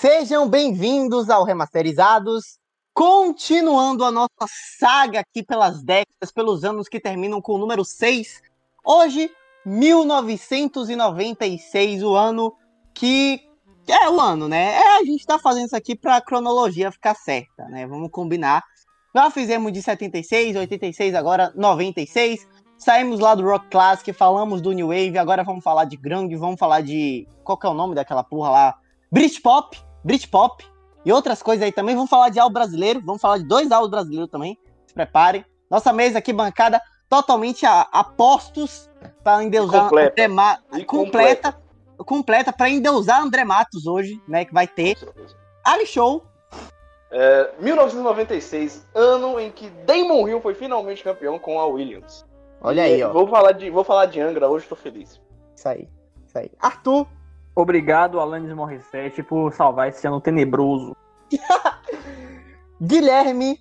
Sejam bem-vindos ao Remasterizados, continuando a nossa saga aqui pelas décadas, pelos anos que terminam com o número 6. Hoje, 1996, o ano que é o ano, né? É, a gente tá fazendo isso aqui pra cronologia ficar certa, né? Vamos combinar. Já fizemos de 76, 86, agora 96. Saímos lá do Rock Classic, falamos do New Wave, agora vamos falar de grunge, vamos falar de qual que é o nome daquela porra lá? Britpop, Britpop e outras coisas aí também. Vamos falar de álbum brasileiro, vamos falar de dois álbuns brasileiros também. Se preparem. Nossa mesa aqui bancada totalmente a, a postos para endeusar completa. André Ma- completa, completa para endeusar André Matos hoje, né, que vai ter Ali Show. É, 1996, ano em que Damon Hill foi finalmente campeão com a Williams. Olha aí, ó. Vou falar de, vou falar de Angra, hoje tô feliz. Isso aí. Isso aí. Arthur, Obrigado, Alanis Morissette, por salvar esse ano tenebroso. Guilherme,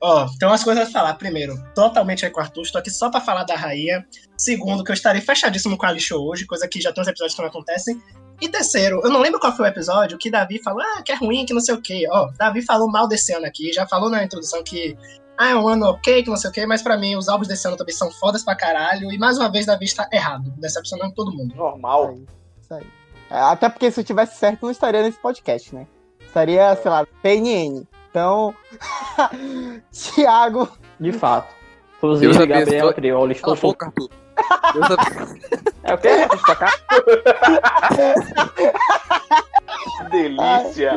Ó, tem umas coisas a falar. Primeiro, totalmente aí com o Arthur, estou aqui só pra falar da rainha. Segundo, que eu estarei fechadíssimo com a Ali Show hoje, coisa que já tem uns episódios que não acontecem. E terceiro, eu não lembro qual foi o episódio que Davi falou, ah, que é ruim, que não sei o quê. Ó, Davi falou mal desse ano aqui, já falou na introdução que, ah, é um ano ok, que não sei o quê, mas pra mim os álbuns desse ano também são fodas pra caralho. E mais uma vez, Davi está errado, decepcionando todo mundo. Normal. Isso aí. É, Até porque se eu tivesse certo, não estaria nesse podcast, né? Estaria, sei lá, PNN. Então, Thiago, De fato. Deus Inclusive, abençoe. Gabriel Trioli, Cala estou a boca. Deus abençoe. É o quê? Delícia.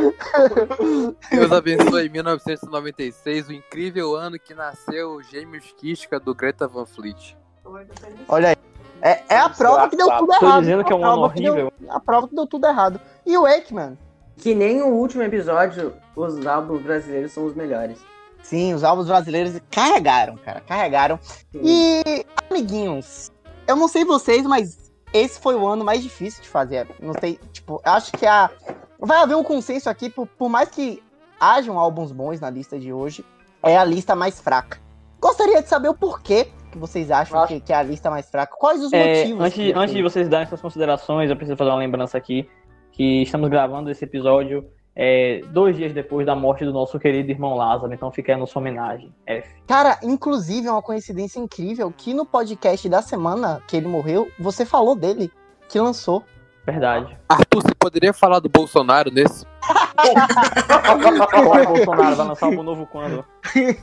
Deus abençoe 1996, o incrível ano que nasceu o gêmeos Kiska do Greta Van Fleet. olha aí. É, é a prova que deu tudo Tô errado. dizendo que é um A ano prova que deu- horrível. a prova que deu tudo errado. E o Wakeman? Que nem o último episódio, os álbuns brasileiros são os melhores. Sim, os álbuns brasileiros carregaram, cara, carregaram. E, amiguinhos, eu não sei vocês, mas esse foi o ano mais difícil de fazer. Não sei, tipo, eu acho que a. Vai haver um consenso aqui, por, por mais que hajam álbuns bons na lista de hoje, é a lista mais fraca. Gostaria de saber o porquê que vocês acham Acho- que, que é a lista mais fraca. Quais os É, motivos? antes, que- antes de vocês darem suas considerações, eu preciso fazer uma lembrança aqui que estamos gravando esse episódio é, dois dias depois da morte do nosso querido irmão Lázaro, então fica aí a nossa homenagem. F. Cara, inclusive é uma coincidência incrível que no podcast da semana que ele morreu, você falou dele, que lançou. Verdade. Arthur, você poderia falar do Bolsonaro nesse? Bolsonaro, vai lançar algo novo quando?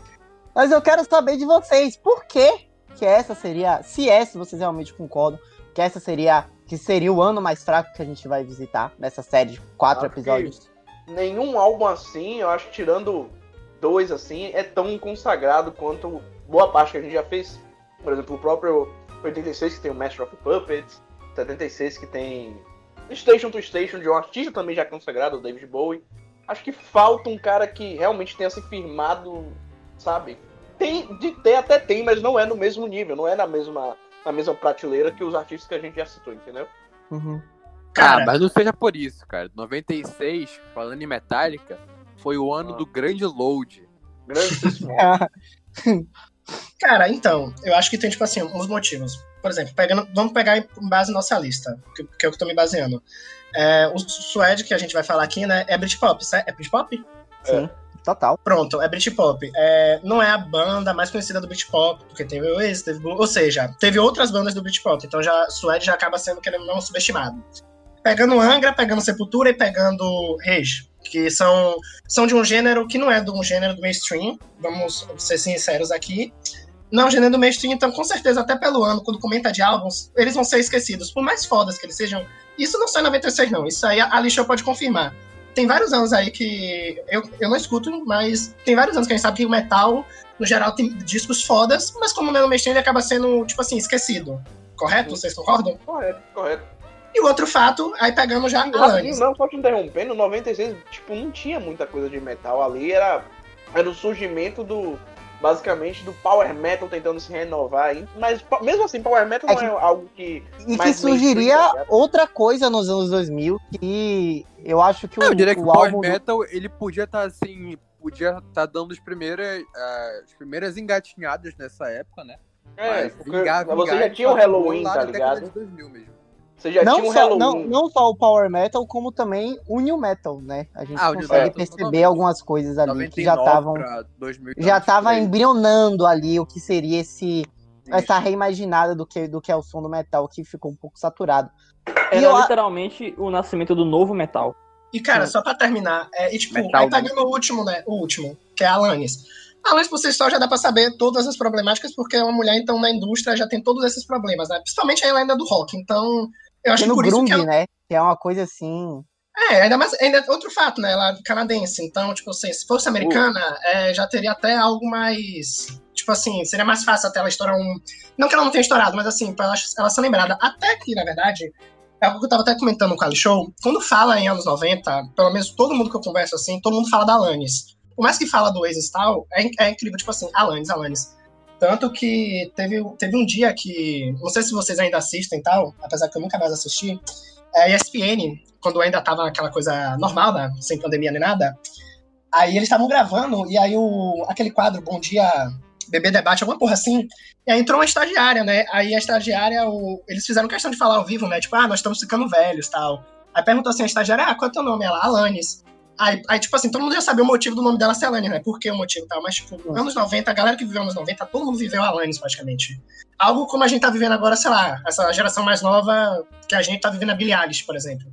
Mas eu quero saber de vocês, por que que essa seria, se é, se vocês realmente concordam, que essa seria, que seria o ano mais fraco que a gente vai visitar nessa série de quatro Acho episódios. Nenhum álbum assim, eu acho tirando dois assim, é tão consagrado quanto boa parte que a gente já fez. Por exemplo, o próprio 86 que tem o Master of Puppets, 76 que tem Station to Station de um artista também já consagrado, o David Bowie. Acho que falta um cara que realmente tenha se firmado, sabe? Tem, de ter até tem, mas não é no mesmo nível, não é na mesma, na mesma prateleira que os artistas que a gente já citou, entendeu? Uhum. Cara, Ah, mas não seja por isso, cara. 96, falando em Metallica, foi o ano Ah. do grande load. Grandíssimo. Cara, então, eu acho que tem, tipo assim, uns motivos. Por exemplo, pegando, vamos pegar em base na nossa lista, que, que é o que eu tô me baseando. É, o Suede, que a gente vai falar aqui, né, é Britpop, certo? É Britpop? Sim, total. Pronto, é Britpop. É, não é a banda mais conhecida do Britpop, porque teve o Oasis, teve Blue, ou seja, teve outras bandas do Britpop, então já Suede já acaba sendo, querendo não, subestimado. Pegando Angra, pegando Sepultura e pegando Rage, que são, são de um gênero que não é de um gênero do mainstream, vamos ser sinceros aqui. Não é gênero do mainstream, então com certeza, até pelo ano, quando comenta de álbuns, eles vão ser esquecidos, por mais fodas que eles sejam. Isso não sai em 96, não, isso aí a a Lixo pode confirmar tem vários anos aí que eu, eu não escuto, mas tem vários anos que a gente sabe que o metal, no geral, tem discos fodas, mas como não é no mainstream, ele acaba sendo, tipo assim, esquecido. Correto? Vocês concordam? correto, correto. E o outro fato, aí pegando já Não, Alanis. não, só te interrompendo, 96, tipo, não tinha muita coisa de metal ali, era, era o surgimento do, basicamente, do power metal tentando se renovar, mas mesmo assim, power metal É não que- é algo que... E que surgiria mainstream, tá outra coisa nos anos 2000 que eu acho que o, eu diria que o Power. Metal, ele podia estar assim, podia estar dando as primeiras, ah, as primeiras engatinhadas nessa época, né? É, Mas porque vingar, você vingar, já tinha o Halloween, tá ligado? de 2000 mesmo. Você já Não tinha um só, Halloween. não, não só o Power Metal, como também o New Metal, né? A gente Ah, consegue Metal, perceber totalmente. algumas coisas ali que já 99 estavam pra 2000 já tantos, tava por aí. embrionando ali o que seria esse essa reimaginada do que do que é o som do metal que ficou um pouco saturado. E Era eu literalmente o nascimento do novo metal. E, cara, só pra terminar, é, e, tipo, Metal aí pegando o último, né? O último, que é a Alanis. A Alanis, por si só, já dá pra saber todas as problemáticas, porque é uma mulher, então, na indústria já tem todos esses problemas, né? Principalmente ela ainda do rock. Então, eu acho que no por isso grunge, que ela. né? Que é uma coisa assim. É, ainda mais. Ainda é outro fato, né? Ela é canadense. Então, tipo assim, se fosse americana, é, já teria até algo mais. Tipo assim, seria mais fácil até ela estourar um. Não que ela não tenha estourado, mas assim, pra ela, ela ser lembrada. Até que, na verdade, é algo que eu tava até comentando com o Ali Show. Quando fala em anos 90, pelo menos todo mundo que eu converso assim, todo mundo fala da Alanis. Por mais que fala do Oasis e tal, é, é incrível, tipo assim, Alanis, Alanis. Tanto que teve, teve um dia que. Não sei se vocês ainda assistem e tal, apesar que eu nunca mais assisti. É a ESPN, quando ainda tava aquela coisa normal, né, sem pandemia nem nada. Aí eles estavam gravando, e aí o, aquele quadro Bom Dia Bebê Debate, alguma porra assim. E aí entrou uma estagiária, né? Aí a estagiária, o- eles fizeram questão de falar ao vivo, né? Tipo, ah, nós estamos ficando velhos tal. Aí perguntou assim a estagiária, ah, qual é o teu nome? Ela, Alanis. Aí, aí, tipo assim, todo mundo já sabia o motivo do nome dela ser Alanis, né? Por que o motivo e tal. Mas, tipo, anos 90, a galera que viveu anos 90, todo mundo viveu Alanis praticamente. Algo como a gente tá vivendo agora, sei lá, essa geração mais nova que a gente tá vivendo a Billie Eilish, por exemplo.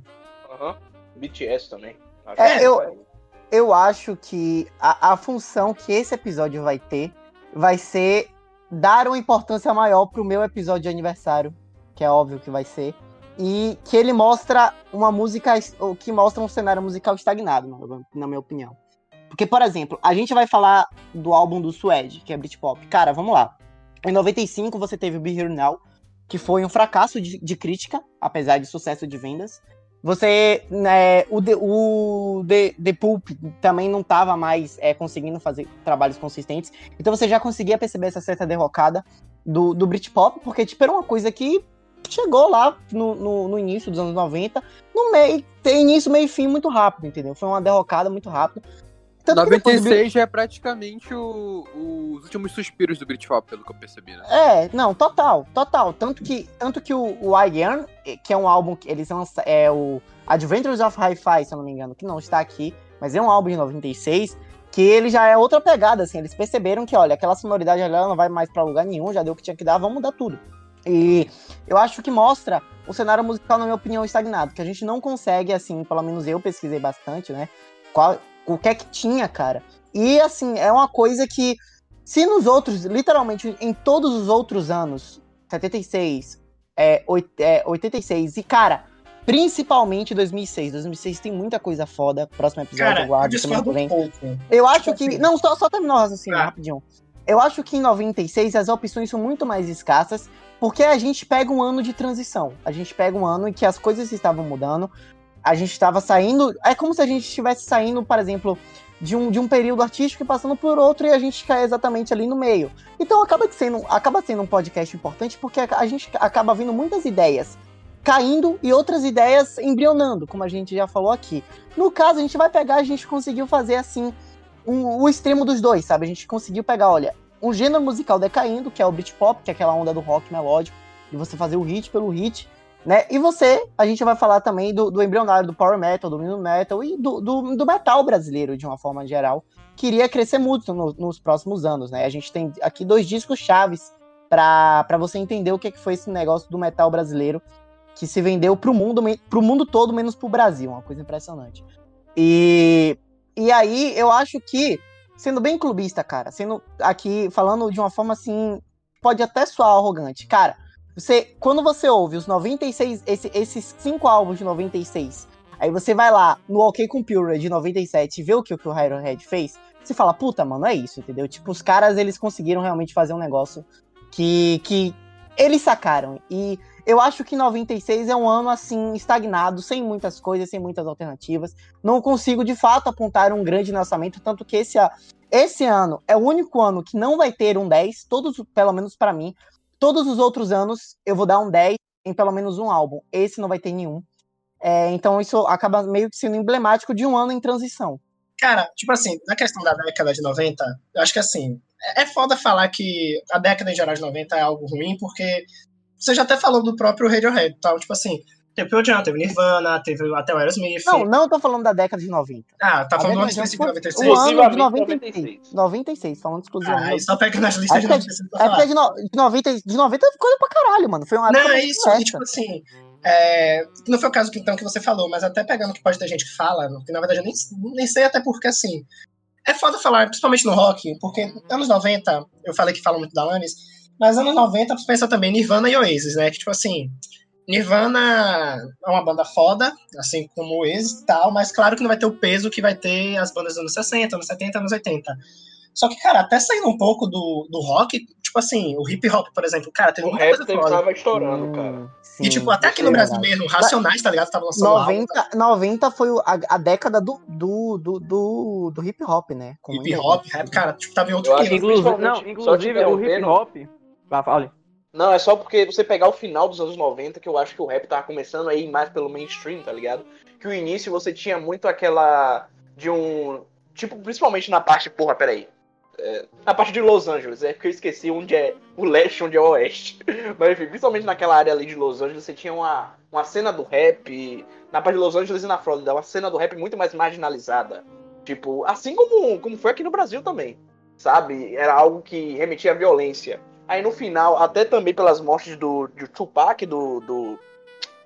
Aham. BTS também. Acho É, que- eu, eu acho que a, a função que esse episódio vai ter vai ser dar uma importância maior pro meu episódio de aniversário, que é óbvio que vai ser, e que ele mostra uma música, que mostra um cenário musical estagnado, na, na minha opinião. Porque, por exemplo, a gente vai falar do álbum do Suede, que é Britpop. Cara, vamos lá. Em 95 você teve o Be Here Now, que foi um fracasso de, de crítica, apesar de sucesso de vendas. Você, né, o, The, o The, The Pulp também não estava mais é, conseguindo fazer trabalhos consistentes. Então você já conseguia perceber essa certa derrocada do, do Britpop, porque tipo, era uma coisa que chegou lá no, no, no início dos anos 90, no meio, tem início, meio e fim muito rápido, entendeu? Foi uma derrocada muito rápida. Tanto que depois do Brit- 96 já é praticamente o- os últimos suspiros do Britpop, pelo que eu percebi, né? É, não, total, total. Tanto que, tanto que o, o I Yearn, eh, que é um álbum que eles lançam, é o Adventures of Hi-Fi, se eu não me engano, que não está aqui, mas é um álbum de 96, que ele já é outra pegada, assim, eles perceberam que, olha, aquela sonoridade ali não vai mais pra lugar nenhum, já deu o que tinha que dar, vamos mudar tudo. E eu acho que mostra o cenário musical, na minha opinião, estagnado, que a gente não consegue, assim, pelo menos eu pesquisei bastante, né, qual, o que é que tinha, cara. E, assim, é uma coisa que se nos outros, literalmente em todos os outros anos, 76, é, oit- é, 86, e cara, principalmente 2006. 2006 tem muita coisa foda. Próximo episódio Cara, eu eu guardo semana discordo que vem. um. Eu acho Tipo que. assim. Não, só, só terminar o raciocínio, Tá. rapidinho. Eu acho que em 96 as opções são muito mais escassas, porque a gente pega um ano de transição. A gente pega um ano em que as coisas estavam mudando. A gente estava saindo. É como se a gente estivesse saindo, por exemplo, de um, de um período artístico e passando por outro, e a gente cai exatamente ali no meio. Então acaba sendo, acaba sendo um podcast importante, porque a, a gente acaba vendo muitas ideias caindo e outras ideias embrionando, como a gente já falou aqui. No caso, a gente vai pegar, a gente conseguiu fazer assim um- o extremo dos dois, sabe? A gente conseguiu pegar, olha, um gênero musical decaindo, que é o Britpop, que é aquela onda do rock melódico, de você fazer o hit pelo hit, né? E você, a gente vai falar também do, do embrionário, do power metal, do new metal e do, do, do metal brasileiro, de uma forma geral, que iria crescer muito no- nos próximos anos, né? A gente tem aqui dois discos chaves para você entender o que, que foi esse negócio do metal brasileiro que se vendeu pro mundo, pro mundo todo, menos pro Brasil, uma coisa impressionante. E, e aí eu acho que, sendo bem clubista, cara, sendo aqui falando de uma forma assim, pode até soar arrogante, cara. Você, quando você ouve os 96, esse- esses cinco álbuns de 96, aí você vai lá no OK Computer de 97 e vê o que, o que o fez, você fala, puta, mano, é isso, entendeu? Tipo, os caras, eles conseguiram realmente fazer um negócio que, que eles sacaram. E eu acho que 96 é um ano, assim, estagnado, sem muitas coisas, sem muitas alternativas. Não consigo, de fato, apontar um grande lançamento, tanto que esse, esse ano é o único ano que não vai ter um 10, todos, pelo menos pra mim. Todos os outros anos eu vou dar um 10 em pelo menos um álbum. Esse não vai ter nenhum. É, então isso acaba meio que sendo emblemático de um ano em transição. Cara, tipo assim, na questão da década de 90, eu acho que assim, é é foda falar que a década em geral de 90 é algo ruim, porque você já até falou do próprio Radiohead, tal, tipo assim, teve Pearl Jam, teve Nirvana, teve até o Aerosmith. Não, não tô falando da década de 90. Ah, tá A falando do década ano de específico de 96. O ano de Exclusivamente 96. 96, falando Ah, exclusivamente. aí só pega nas listas de Acho que é- 96 pra É falar. porque de, no, de 90, de 90 é coisa pra caralho, mano. Foi uma Não, é isso, e, tipo assim, é, não foi o caso que, então, que você falou, mas até pegando que pode ter gente que fala, que na verdade eu nem, nem sei até porque, assim, é foda falar, principalmente no rock, porque anos 90, eu falei que fala muito da Alanis, mas anos 90 você pensa também Nirvana e Oasis, né, que tipo assim, Nirvana é uma banda foda, assim como o Oasis e tal, mas claro que não vai ter o peso que vai ter as bandas dos anos 60, anos 70, anos 80. Só que, cara, até saindo um pouco do, do rock, tipo assim, o hip hop, por exemplo, cara, teve O muita rap coisa foda. tava estourando, cara. Hum, E, sim, tipo, até aqui no é Brasil verdade. mesmo, Racionais, tá ligado? Tava lançando álbum, 90, 90 foi a, a década do, do, do, do, do hip hop, né? Com hip hop, rap, cara, tipo, tava em outro Eu acho nível. Inclusive, não, inclusive o hip interrompendo. hop. Vai, fale. Não, é só porque você pegar o final dos anos 90 que eu acho que o rap tava começando a ir mais pelo mainstream, tá ligado? Que o início você tinha muito aquela. de um. Tipo, principalmente na parte. Porra, peraí. É, na parte de Los Angeles, é porque eu esqueci onde é o leste onde é o oeste. Mas enfim, principalmente naquela área ali de Los Angeles, você tinha uma, uma cena do rap. Na parte de Los Angeles e na Flórida, uma cena do rap muito mais marginalizada. Tipo, assim como, como foi aqui no Brasil também. Sabe? Era algo que remetia à violência. Aí no final, até também pelas mortes do, do Tupac, do, do,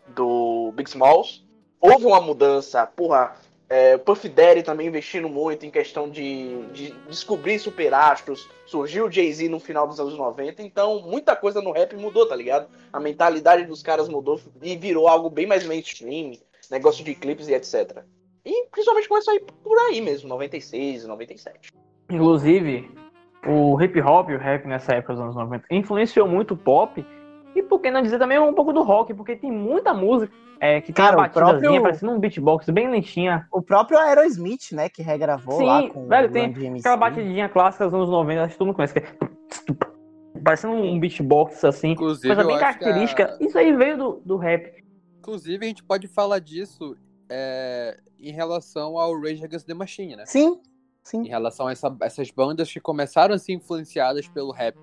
do Big Smalls, houve uma mudança. Porra, é, Puff Daddy também investindo muito em questão de, de descobrir superastros. Surgiu o Jay-Z no final dos anos 90, então muita coisa no rap mudou, tá ligado? A mentalidade dos caras mudou e virou algo bem mais mainstream, negócio de clipes e etc. E principalmente começou a ir por aí mesmo, 96, 97. Inclusive, o hip hop o rap nessa época dos anos 90 influenciou muito o pop. E por que não dizer também um pouco do rock, porque tem muita música é, que tem Cara, uma o batidazinha, próprio- parecendo um beatbox bem lentinha. O próprio Aerosmith, né? Que regravou Sim, lá com velho, o tem. Aquela batidinha clássica dos anos 90, acho que todo mundo conhece. Que é... Parecendo um beatbox assim. Inclusive, Coisa bem característica. a- Isso aí veio do, do rap. Inclusive, a gente pode falar disso é, em relação ao Rage Against the Machine, né? Sim, Em sim. relação a essa- essas bandas que começaram a ser influenciadas pelo rap.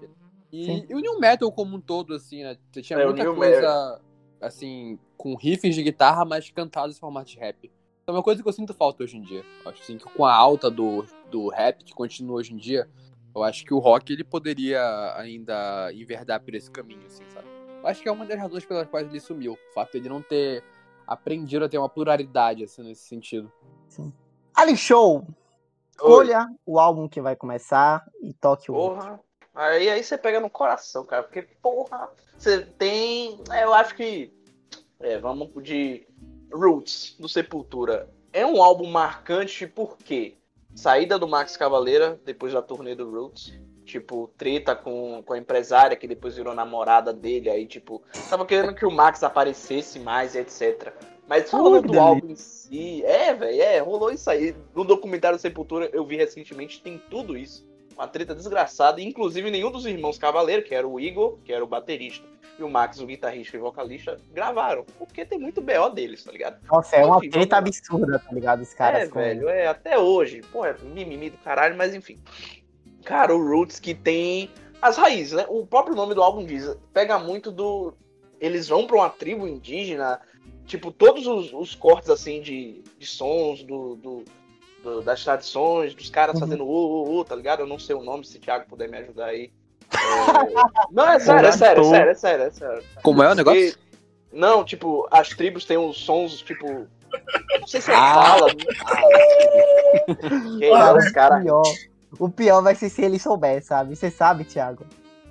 E, Sim. e o New Metal como um todo, assim, né? Tinha É, muita coisa, assim, com riffs de guitarra, mas cantados em formato de rap. Então é uma coisa que eu sinto falta hoje em dia. Eu acho assim, que com a alta do, do rap, que continua hoje em dia, eu acho que o rock ele poderia ainda enverdar por esse caminho, assim, sabe? Eu acho que é uma das razões pelas quais ele sumiu. O fato de ele não ter aprendido a ter uma pluralidade, assim, nesse sentido. Ali Show, escolha o álbum que vai começar e toque o outro. Porra. Aí, aí você pega no coração, cara. Porque, porra, você tem. é, Eu acho que. É, vamos de Roots, do Sepultura. É um álbum marcante porque saída do Max Cavaleira, depois da turnê do Roots. Tipo, treta com, com a empresária, que depois virou namorada dele. Aí, tipo, tava querendo que o Max aparecesse mais etc. Mas falando do álbum em si, é, velho, é, rolou isso aí. No documentário Sepultura, eu vi recentemente, tem tudo isso uma treta desgraçada. Inclusive, nenhum dos irmãos Cavaleiro, que era o Igor, que era o baterista, e o Max, o guitarrista e vocalista, gravaram. Porque tem muito BO deles, tá ligado? Nossa, é uma Enfim, treta absurda, tá ligado? Os caras é, velho, é até hoje. Pô, é mimimi do caralho, mas enfim. Cara, o Roots que tem as raízes, né? O próprio nome do álbum diz, pega muito do. Eles vão pra uma tribo indígena, tipo, todos os, os cortes assim de, de sons do, do- do- das tradições, dos caras Uhum. fazendo uh, uh, tá ligado? Eu não sei o nome, se o Thiago puder me ajudar aí. É... Não, é sério, é sério, é sério, é sério, é sério. Como é o negócio? Porque- Não, tipo, as tribos têm uns sons, tipo. Não sei se é Ah. fala. que Cara, os caras. o, pior, o pior vai ser se ele souber, sabe? Você sabe, Thiago.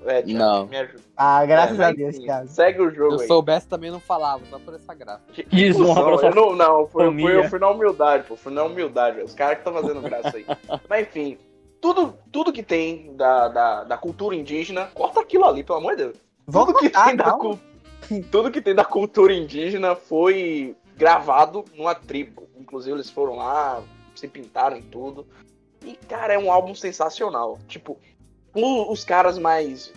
É, Thiago, Não. Me ajuda. Ah, graças É, a Deus, enfim, Thiago. Segue o Se jogo eu aí. soubesse também não falava, só por essa graça. Que- Desonra Não, pra eu sua não, não, foi, foi, família. eu fui na humildade, pô. Fui na humildade. Os caras que estão fazendo graça aí. Mas enfim, tudo, tudo que tem da, da, da cultura indígena, corta aquilo ali, pelo amor de Deus. Tudo que tem da tudo que tem da cultura indígena foi gravado numa tribo. Inclusive eles foram lá, se pintaram e tudo. E cara, é um álbum sensacional. Tipo, os caras mais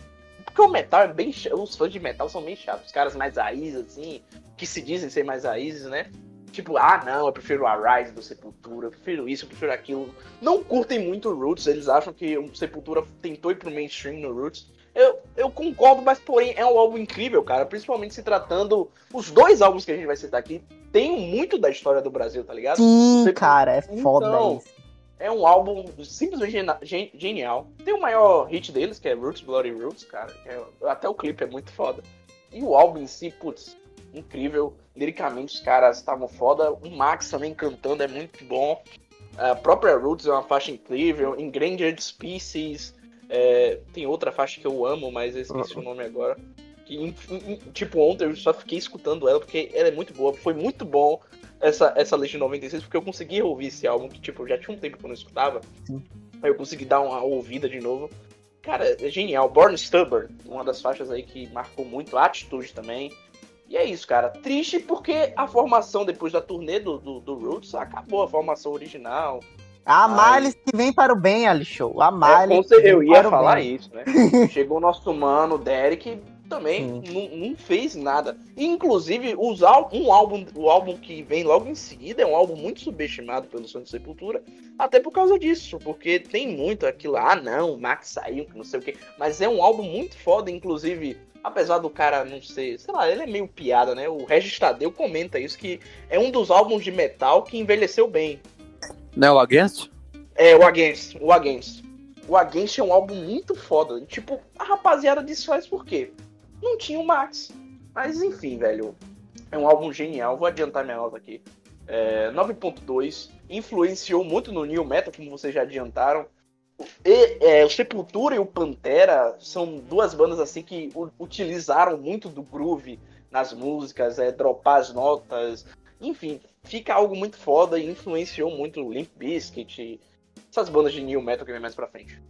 porque o metal é bem os fãs de metal são bem chatos, os caras mais raízes assim, que se dizem ser mais raízes, né? Tipo, ah, não, eu prefiro a Rise do Sepultura, eu prefiro isso, eu prefiro aquilo. Não curtem muito o Roots, eles acham que o Sepultura tentou ir pro mainstream no Roots. Eu, eu concordo, mas porém é um álbum incrível, cara. Principalmente se tratando. Os dois álbuns que a gente vai citar aqui tem muito da história do Brasil, tá ligado? Sim, Você- cara, é foda Então, isso. É um álbum simplesmente gen- genial. Tem o maior hit deles, que é Roots, Bloody Roots, cara. é- até o clipe é muito foda. E o álbum em si, putz, incrível. Liricamente os caras estavam foda. O Max também cantando é muito bom. A própria Roots é uma faixa incrível. Endangered Species. é, tem outra faixa que eu amo, mas eu esqueci o nome agora. Que, tipo, ontem eu só fiquei escutando ela porque ela é muito boa. Foi muito bom essa, essa lista de 96, porque eu consegui ouvir esse álbum, que tipo, já tinha um tempo que eu não escutava. Sim. Aí eu consegui dar uma ouvida de novo. Cara, é genial. Born Stubborn, uma das faixas aí que marcou muito. A atitude também. E é isso, cara. Triste porque a formação depois da turnê do, do, do Roots acabou a formação original. A. Miles que vem para o bem, Ali Show. A É, Miles. que eu ia falar bem. isso, né? Chegou o nosso mano, Derek, também não, fez nada. Inclusive, os um álbum, o álbum que vem logo em seguida é um álbum muito subestimado pelo de Sepultura, até por causa disso, porque tem muito aquilo, ah não, o Max saiu, que não sei o quê, mas é um álbum muito foda, inclusive, apesar do cara não ser, sei lá, ele é meio piada, né? O Regis Tadeu comenta isso, que é um dos álbuns de metal que envelheceu bem. Não, o Against? É, o Against, o Against. O Against é um álbum muito foda. Tipo, a rapaziada desfaz por quê? Não tinha o Max. Mas enfim, velho. É um álbum genial. Vou adiantar minha nota aqui. É, 9.2. Influenciou muito no New Metal, como vocês já adiantaram. E, é, o Sepultura e o Pantera são duas bandas assim que utilizaram muito do groove nas músicas, é, dropar as notas. Enfim, fica algo muito foda e influenciou muito o Limp Bizkit, essas bandas de new metal que vem mais pra frente.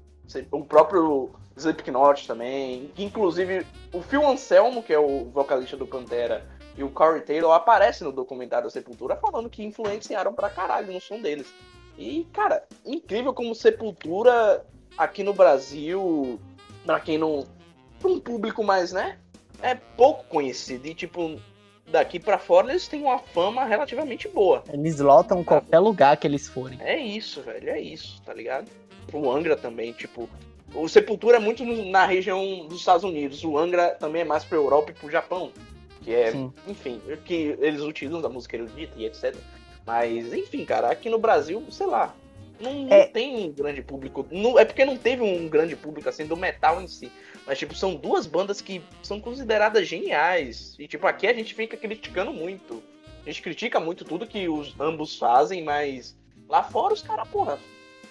O próprio Slipknot também, que inclusive o Phil Anselmo, que é o vocalista do Pantera, e o Corey Taylor aparecem no documentário da Sepultura falando que influenciaram pra caralho no som deles. E, cara, incrível como Sepultura aqui no Brasil, pra quem não. pra um público mais, né? É pouco conhecido. E, tipo, daqui pra fora eles têm uma fama relativamente boa. Eles lotam qualquer lugar que eles forem. É isso, velho, é isso, tá ligado? O Angra também, tipo. O Sepultura é muito na região dos Estados Unidos. O Angra também é mais pra Europa e pro Japão. Que é, Sim. enfim, que eles utilizam da música erudita e etc. Mas, enfim, cara, aqui no Brasil, sei lá. Não, não É. tem um grande público. Não, é porque não teve um grande público assim do metal em si. Mas, tipo, são duas bandas que são consideradas geniais. E, tipo, aqui a gente fica criticando muito. A gente critica muito tudo que os ambos fazem, mas lá fora os caras, porra,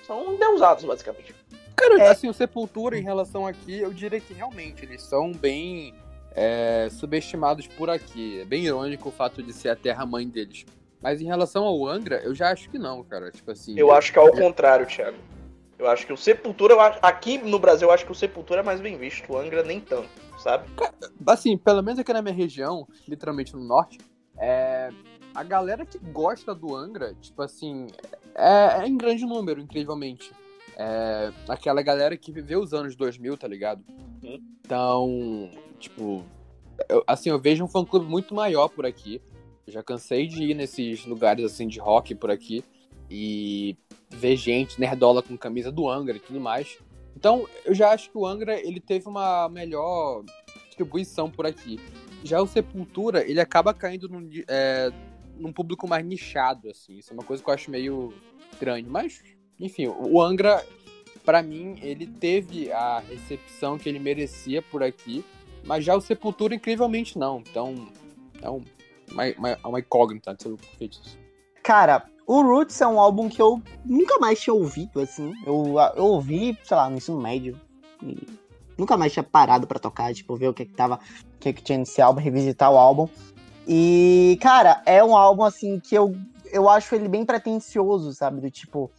são endeusados, basicamente. Cara, É. assim, o Sepultura em relação aqui, eu diria que realmente eles são bem é, subestimados por aqui. É bem irônico o fato de ser a terra-mãe deles. Mas em relação ao Angra, eu já acho que não, cara. Tipo assim. Eu acho que é ao contrário, Thiago. Eu acho que o Sepultura, eu acho- aqui no Brasil, eu acho que o Sepultura é mais bem visto, o Angra nem tanto, sabe? Assim, pelo menos aqui na minha região, literalmente no norte, é, a galera que gosta do Angra, tipo assim, é, é em grande número, incrivelmente. É, aquela galera que viveu os anos 2000, tá ligado? Sim. Então, tipo, eu- assim, eu vejo um fã-clube muito maior por aqui. Eu já cansei de ir nesses lugares, assim, de rock por aqui e ver gente nerdola com camisa do Angra e tudo mais. Então, eu já acho que o Angra, ele teve uma melhor distribuição por aqui. Já o Sepultura, ele acaba caindo num, ni- é, num público mais nichado, assim. Isso é uma coisa que eu acho meio estranho. Mas, enfim, o Angra, pra mim, ele teve a recepção que ele merecia por aqui. Mas já o Sepultura, incrivelmente, não. Então, é um, uma, uma, uma incógnita sobre o disso. Cara, o Roots é um álbum que eu nunca mais tinha ouvido, assim. Eu, eu ouvi, sei lá, no ensino médio. Nunca mais tinha parado pra tocar, tipo, ver o que que tava, o que que tinha nesse álbum, revisitar o álbum. E, cara, é um álbum, assim, que eu, eu acho ele bem pretencioso, sabe? Do tipo,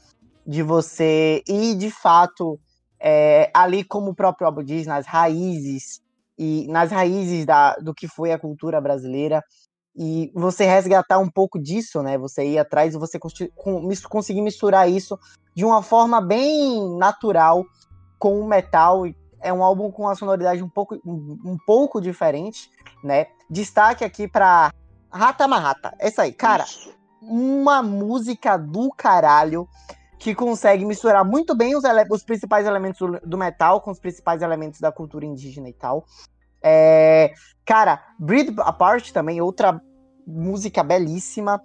de você ir, de fato, é, ali, como o próprio álbum diz, nas raízes, e nas raízes da, do que foi a cultura brasileira e você resgatar um pouco disso, né? Você ir atrás e você conseguir misturar isso de uma forma bem natural com o metal. E É um álbum com uma sonoridade um pouco, um, um pouco diferente, né? Destaque aqui para Rata Marrata. Essa aí, cara, Isso. uma música do caralho. que consegue misturar muito bem os, os principais elementos do- do metal com os principais elementos da cultura indígena e tal. É, cara, Breed Apart também, outra música belíssima.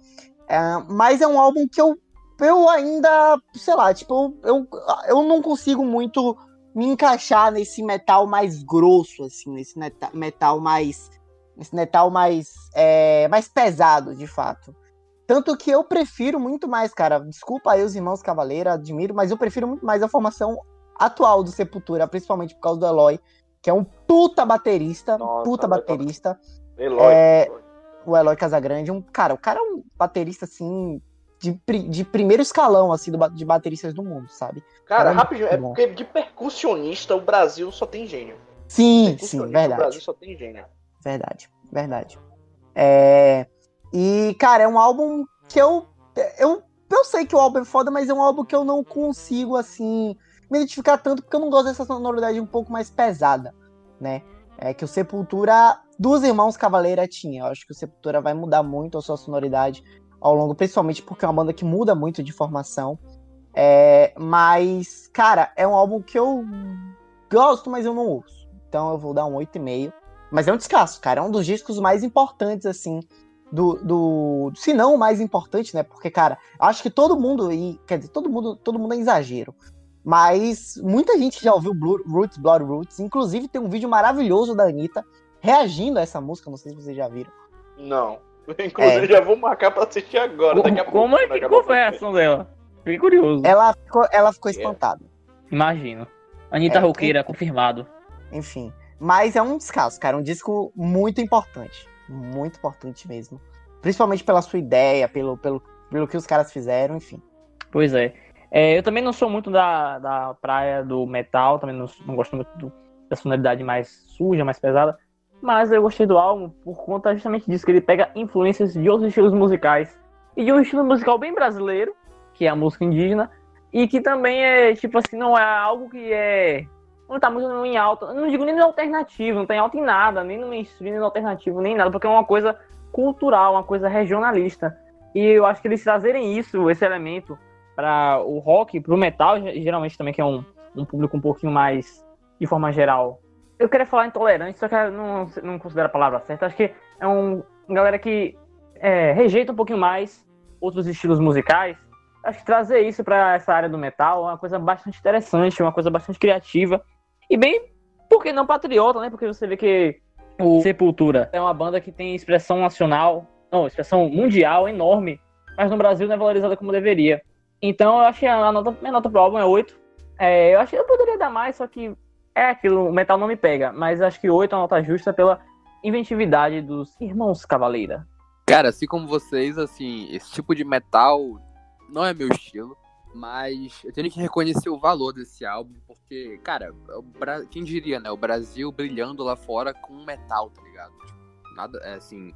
É, mas é um álbum que eu, eu ainda, sei lá, tipo, eu, eu não consigo muito me encaixar nesse metal mais grosso, assim, nesse metal mais. Nesse metal mais, é, mais pesado, de fato. Tanto que eu prefiro muito mais, cara. Desculpa aí os irmãos Cavaleira, admiro, mas eu prefiro muito mais a formação atual do Sepultura, principalmente por causa do Eloy, que é um puta baterista, Nossa, puta Eloy baterista. Eloy. É, Eloy. O Eloy Casagrande, um cara, o cara é um baterista assim de, de primeiro escalão assim do, de bateristas do mundo, sabe? Cara, rapidinho, é porque de percussionista o Brasil só tem gênio. Sim, sim, Percussionista, O verdade. Brasil só tem gênio. Verdade, verdade. É, E, cara, é um álbum que eu, eu. Eu sei que o álbum é foda, mas é um álbum que eu não consigo, assim, me identificar tanto, porque eu não gosto dessa sonoridade um pouco mais pesada, né? É que o Sepultura, dos Irmãos Cavaleira tinha. Eu acho que o Sepultura vai mudar muito a sua sonoridade ao longo, principalmente porque é uma banda que muda muito de formação. É, mas, cara, é um álbum que eu gosto, mas eu não ouço. Então eu vou dar um 8,5. Mas é um descasso, cara. É um dos discos mais importantes, assim, do. do se não o mais importante, né? Porque, cara, acho que todo mundo, e quer dizer, todo mundo, todo mundo é exagero. Mas muita gente já ouviu Blue, Roots, Blood Roots. Inclusive, tem um vídeo maravilhoso da Anitta reagindo a essa música. Não sei se vocês já viram. Não. Inclusive, já vou marcar pra assistir agora. Daqui a pouco. Como é que reação dela? Fiquei curioso. Ela ficou, ela ficou É. espantada. Imagino. Anitta É, Roqueira, confirmado. Enfim. Mas é um descasso, cara. Um disco muito importante. Muito importante mesmo. Principalmente pela sua ideia, pelo, pelo, pelo que os caras fizeram, enfim. Pois é. É, eu também não sou muito da, da praia do metal, também não, não gosto muito do- da sonoridade mais suja, mais pesada. Mas eu gostei do álbum por conta justamente disso, que ele pega influências de outros estilos musicais. E de um estilo musical bem brasileiro, que é a música indígena. E que também é, tipo assim, não é algo que é. Não tá muito em alta. Não digo nem no alternativo, não tá em alta em nada, nem no mainstream, nem no alternativo, nem nada, porque é uma coisa cultural, uma coisa regionalista. E eu acho que eles trazerem isso, esse elemento, para o rock, pro metal, ge- geralmente também, que é um, um público um pouquinho mais, de forma geral. Eu queria falar intolerante, só que eu não, não considero a palavra certa. Acho que é um, uma galera que é, rejeita um pouquinho mais outros estilos musicais. Acho que trazer isso para essa área do metal é uma coisa bastante interessante, uma coisa bastante criativa. E bem, por que não patriota, né? Porque você vê que o Sepultura é uma banda que tem expressão nacional, não, expressão mundial enorme, mas no Brasil não é valorizada como deveria. Então eu acho que a nota, minha nota pro álbum é 8. É, eu acho que eu poderia dar mais, só que é aquilo, o metal não me pega. Mas acho que 8 é uma nota justa pela inventividade dos irmãos Cavaleira. Cara, assim como vocês, assim, esse tipo de metal não é meu estilo, mas eu tenho que reconhecer o valor desse álbum, porque, cara, é Bra- quem diria, né? O Brasil brilhando lá fora com metal, tá ligado? Tipo, nada, é assim,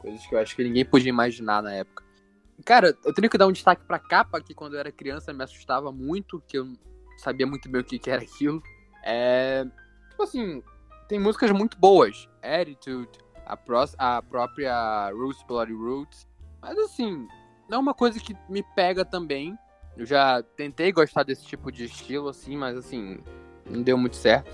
coisas que eu acho que ninguém podia imaginar na época. Cara, eu tenho que dar um destaque pra capa, que quando eu era criança me assustava muito, que eu sabia muito bem o que, que era aquilo. É. Tipo assim, tem músicas muito boas. Attitude, a, pró- a própria Roots Bloody Roots. Mas assim, não é uma coisa que me pega também. Eu já tentei gostar desse tipo de estilo, assim, mas assim, não deu muito certo.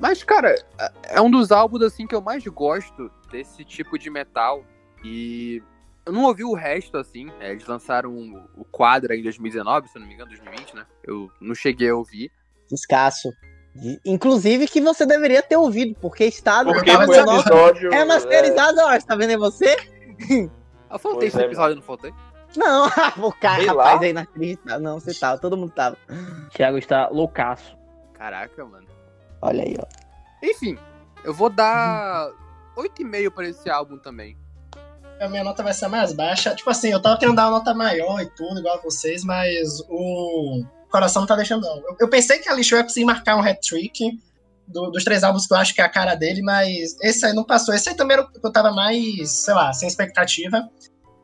Mas, cara, é- é um dos álbuns assim que eu mais gosto desse tipo de metal. E eu não ouvi o resto, assim. é, eles lançaram o- quadro em 2019, se eu não me engano, 2020, né? Eu não cheguei a ouvir. Descasso. De- Inclusive que você deveria ter ouvido, porque está no Porque tava foi no nosso- episódio. É masterizado, ó, tá vendo aí você? Eu faltei Pois esse é, episódio, não faltei? Não, o cara, Sei rapaz, lá. aí na acredita. Não, você tava, todo mundo tava. Thiago está loucaço. Caraca, mano. Olha aí, ó. Enfim, eu vou dar 8,5 pra esse álbum também. A minha nota vai ser mais baixa. Tipo assim, eu tava querendo dar uma nota maior e tudo, igual a vocês, mas o coração não tá deixando, não. Eu, eu pensei que a Lixo ia conseguir marcar um hat-trick do- dos três álbuns que eu acho que é a cara dele, mas esse aí não passou. Esse aí também era o que eu tava mais, sei lá, sem expectativa.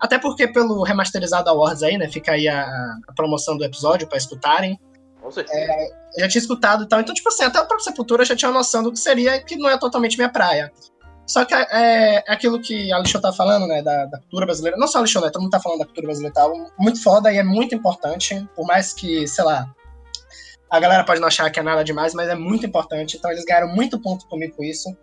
Até porque pelo remasterizado Awards aí, né? Fica aí a, a promoção do episódio pra escutarem. Com certeza. Eu já tinha escutado e tal. Então, tipo assim, até o próprio Sepultura já tinha uma noção do que seria, que não é totalmente minha praia. Só que é, é aquilo que a Alexandre tá falando, né, da, da cultura brasileira. Não só a Alexandre, né, todo mundo tá falando da cultura brasileira, tá muito foda e é muito importante, por mais que, sei lá, a galera pode não achar que é nada demais, mas é muito importante. Então eles ganharam muito ponto comigo com isso.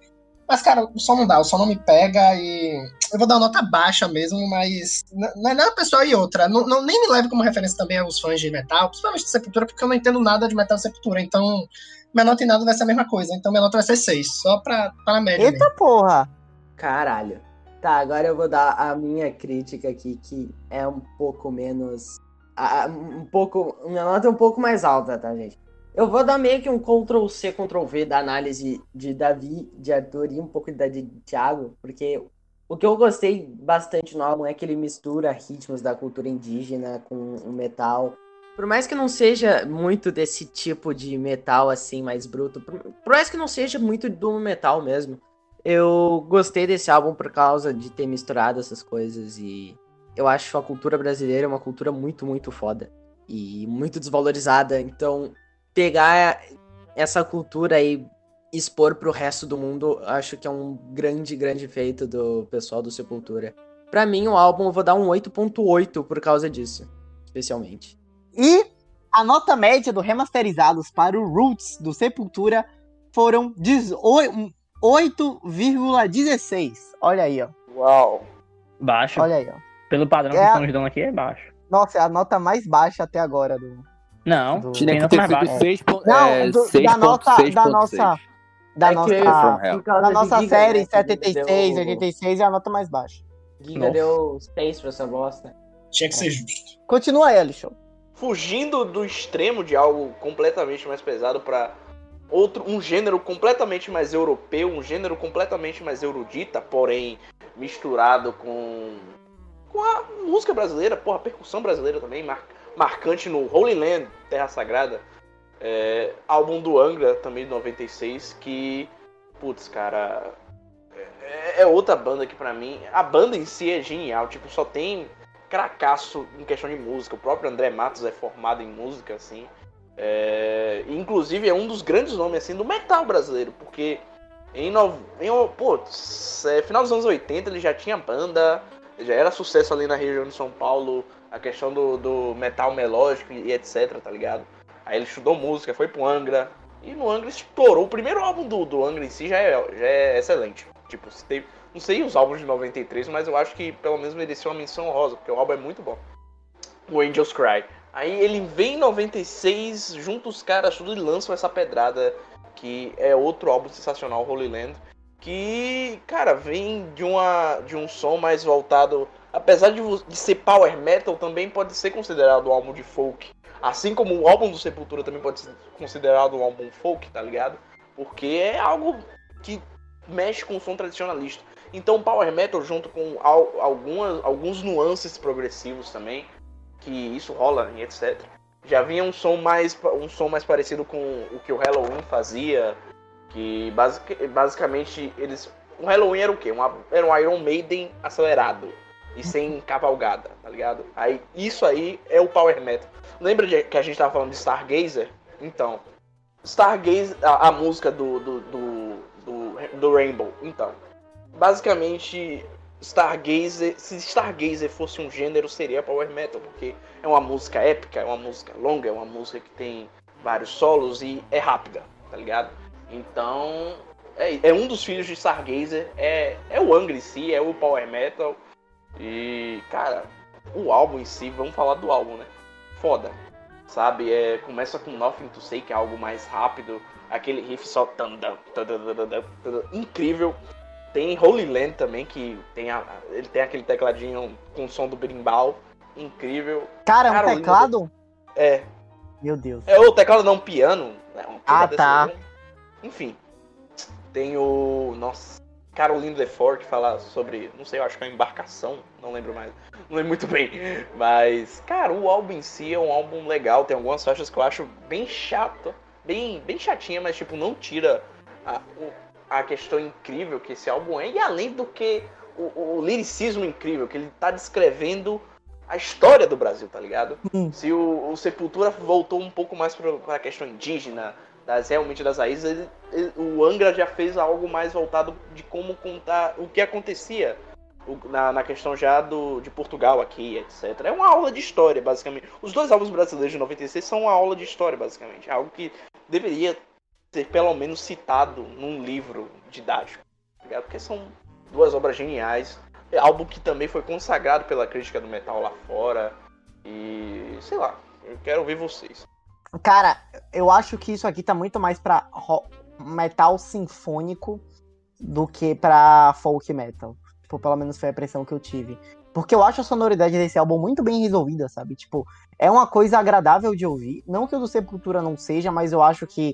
Mas, cara, o som não dá, o som não me pega e. Eu vou dar uma nota baixa mesmo, mas. Não é nada pessoal e outra. Não, não, nem me leve como referência também aos fãs de metal, principalmente de Sepultura, porque eu não entendo nada de metal e Sepultura. Então, minha nota em nada vai ser a mesma coisa. Então, minha nota vai ser 6, só pra, pra média. Eita mesmo. porra! Caralho. Tá, agora eu vou dar a minha crítica aqui, que é um pouco menos. Um pouco. Minha nota é um pouco mais alta, tá, gente? Eu vou dar meio que um Ctrl C, Ctrl V da análise de Davi, de Arthur e um pouco da de Thiago, porque o que eu gostei bastante no álbum é que ele mistura ritmos da cultura indígena com o metal. Por mais que não seja muito desse tipo de metal assim, mais bruto, por, mais que não seja muito do metal mesmo, eu gostei desse álbum por causa de ter misturado essas coisas e eu acho a cultura brasileira uma cultura muito, muito foda e muito desvalorizada. Então, pegar essa cultura e expor pro resto do mundo, acho que é um grande, grande feito do pessoal do Sepultura. Pra mim, o álbum eu vou dar um 8.8 por causa disso, especialmente. E a nota média do remasterizados para o Roots do Sepultura foram 18 8,16. Olha aí, ó. Uau. Baixo. Olha aí, ó. Pelo padrão É que a- estamos dando aqui, é baixo. Nossa, é a nota mais baixa até agora do. Não, do... Tinha que ter mais sido baixa. 6. Não, é, do- da 6.6.6. nossa- da nossa- Da É nossa, da nossa Giga, série né, que 76, deu- 86 é a nota mais baixa. Giga Nossa. deu space pra essa bosta. Tinha que ser justo. Continua aí, Alexandre. Fugindo do extremo de algo completamente mais pesado pra outro um gênero completamente mais europeu, um gênero completamente mais erudita, porém misturado com com a música brasileira, porra, a percussão brasileira também, mar- marcante no Holy Land, Terra Sagrada. É, álbum do Angra, também de 96, que, putz, cara, é, é outra banda que pra mim, a banda em si é genial, tipo, só tem cracaço em questão de música, o próprio André Matos é formado em música, assim, é, inclusive é um dos grandes nomes, assim, do metal brasileiro, porque em, no, em pô, é, final dos anos 80 ele já tinha banda, já era sucesso ali na região de São Paulo, a questão do, do metal melódico e etc, tá ligado? Aí ele estudou música, foi pro Angra. E no Angra explorou. O primeiro álbum do, do Angra em si já é, já é excelente. Tipo, se teve, não sei os álbuns de 93, mas eu acho que pelo menos mereceu uma menção rosa, porque o álbum é muito bom. O Angels Cry. Aí ele vem em 96, junta os caras tudo e lançam essa pedrada, que é outro álbum sensacional, Holy Land. Que, cara, vem de, uma, de um som mais voltado. Apesar de, de ser power metal, também pode ser considerado um álbum de folk. Assim como o álbum do Sepultura também pode ser considerado um álbum folk, tá ligado? Porque é algo que mexe com o som tradicionalista. Então power metal junto com al- algumas, alguns nuances progressivos também, que isso rola e etc. Já vinha um som mais um som mais parecido com o que o Halloween fazia, que basic, basicamente eles o Halloween era o quê? Uma, era um Iron Maiden acelerado e sem cavalgada, tá ligado? Aí isso aí é o power metal. Lembra de, que a gente tava falando de Stargazer? Então, Stargazer, a, a música do do, do, do, do Rainbow. Então, basicamente, Stargazer, se Stargazer fosse um gênero, seria Power Metal, porque é uma música épica, é uma música longa, é uma música que tem vários solos e é rápida, tá ligado? Então, é, é um dos filhos de Stargazer, é, é o Angra em si, é o Power Metal. E, cara, o álbum em si, vamos falar do álbum, né? Foda. Sabe? É, começa com Nothing to Say, que é algo mais rápido. Aquele riff só. Incrível. Tem Holy Land também, que tem a- ele tem aquele tecladinho com o som do berimbau. Incrível. Cara, é um Carolina. teclado? É. Meu Deus. É o teclado não, piano. né? Um Ah, desse tá. Enfim. Tem o. Nossa. Caroline Lefort que fala sobre. Não sei, eu acho que é uma embarcação. Não lembro mais. Não lembro muito bem. Mas, cara, o álbum em si é um álbum legal. Tem algumas faixas que eu acho bem chato. Bem, bem chatinha, mas tipo, não tira a, a questão incrível que esse álbum é. E além do que o, o liricismo incrível, que ele tá descrevendo a história do Brasil, tá ligado? Hum. Se o, o Sepultura voltou um pouco mais pra, pra questão indígena, das realmente das raízes, ele- ele- o Angra já fez algo mais voltado de como contar o que acontecia na, na questão já do, de Portugal aqui, etc. É uma aula de história, basicamente. Os dois álbuns brasileiros de 96 são uma aula de história, basicamente. É Algo que deveria ser pelo menos citado num livro didático, tá ligado? porque são duas obras geniais. É álbum que também foi consagrado pela crítica do metal lá fora. E sei lá, eu quero ouvir vocês. Cara, eu acho que isso aqui tá muito mais pra metal sinfônico do que pra folk metal. Tipo, pelo menos foi a impressão que eu tive. Porque eu acho a sonoridade desse álbum muito bem resolvida, sabe? Tipo, é uma coisa agradável de ouvir. Não que o do Sepultura não seja, mas eu acho que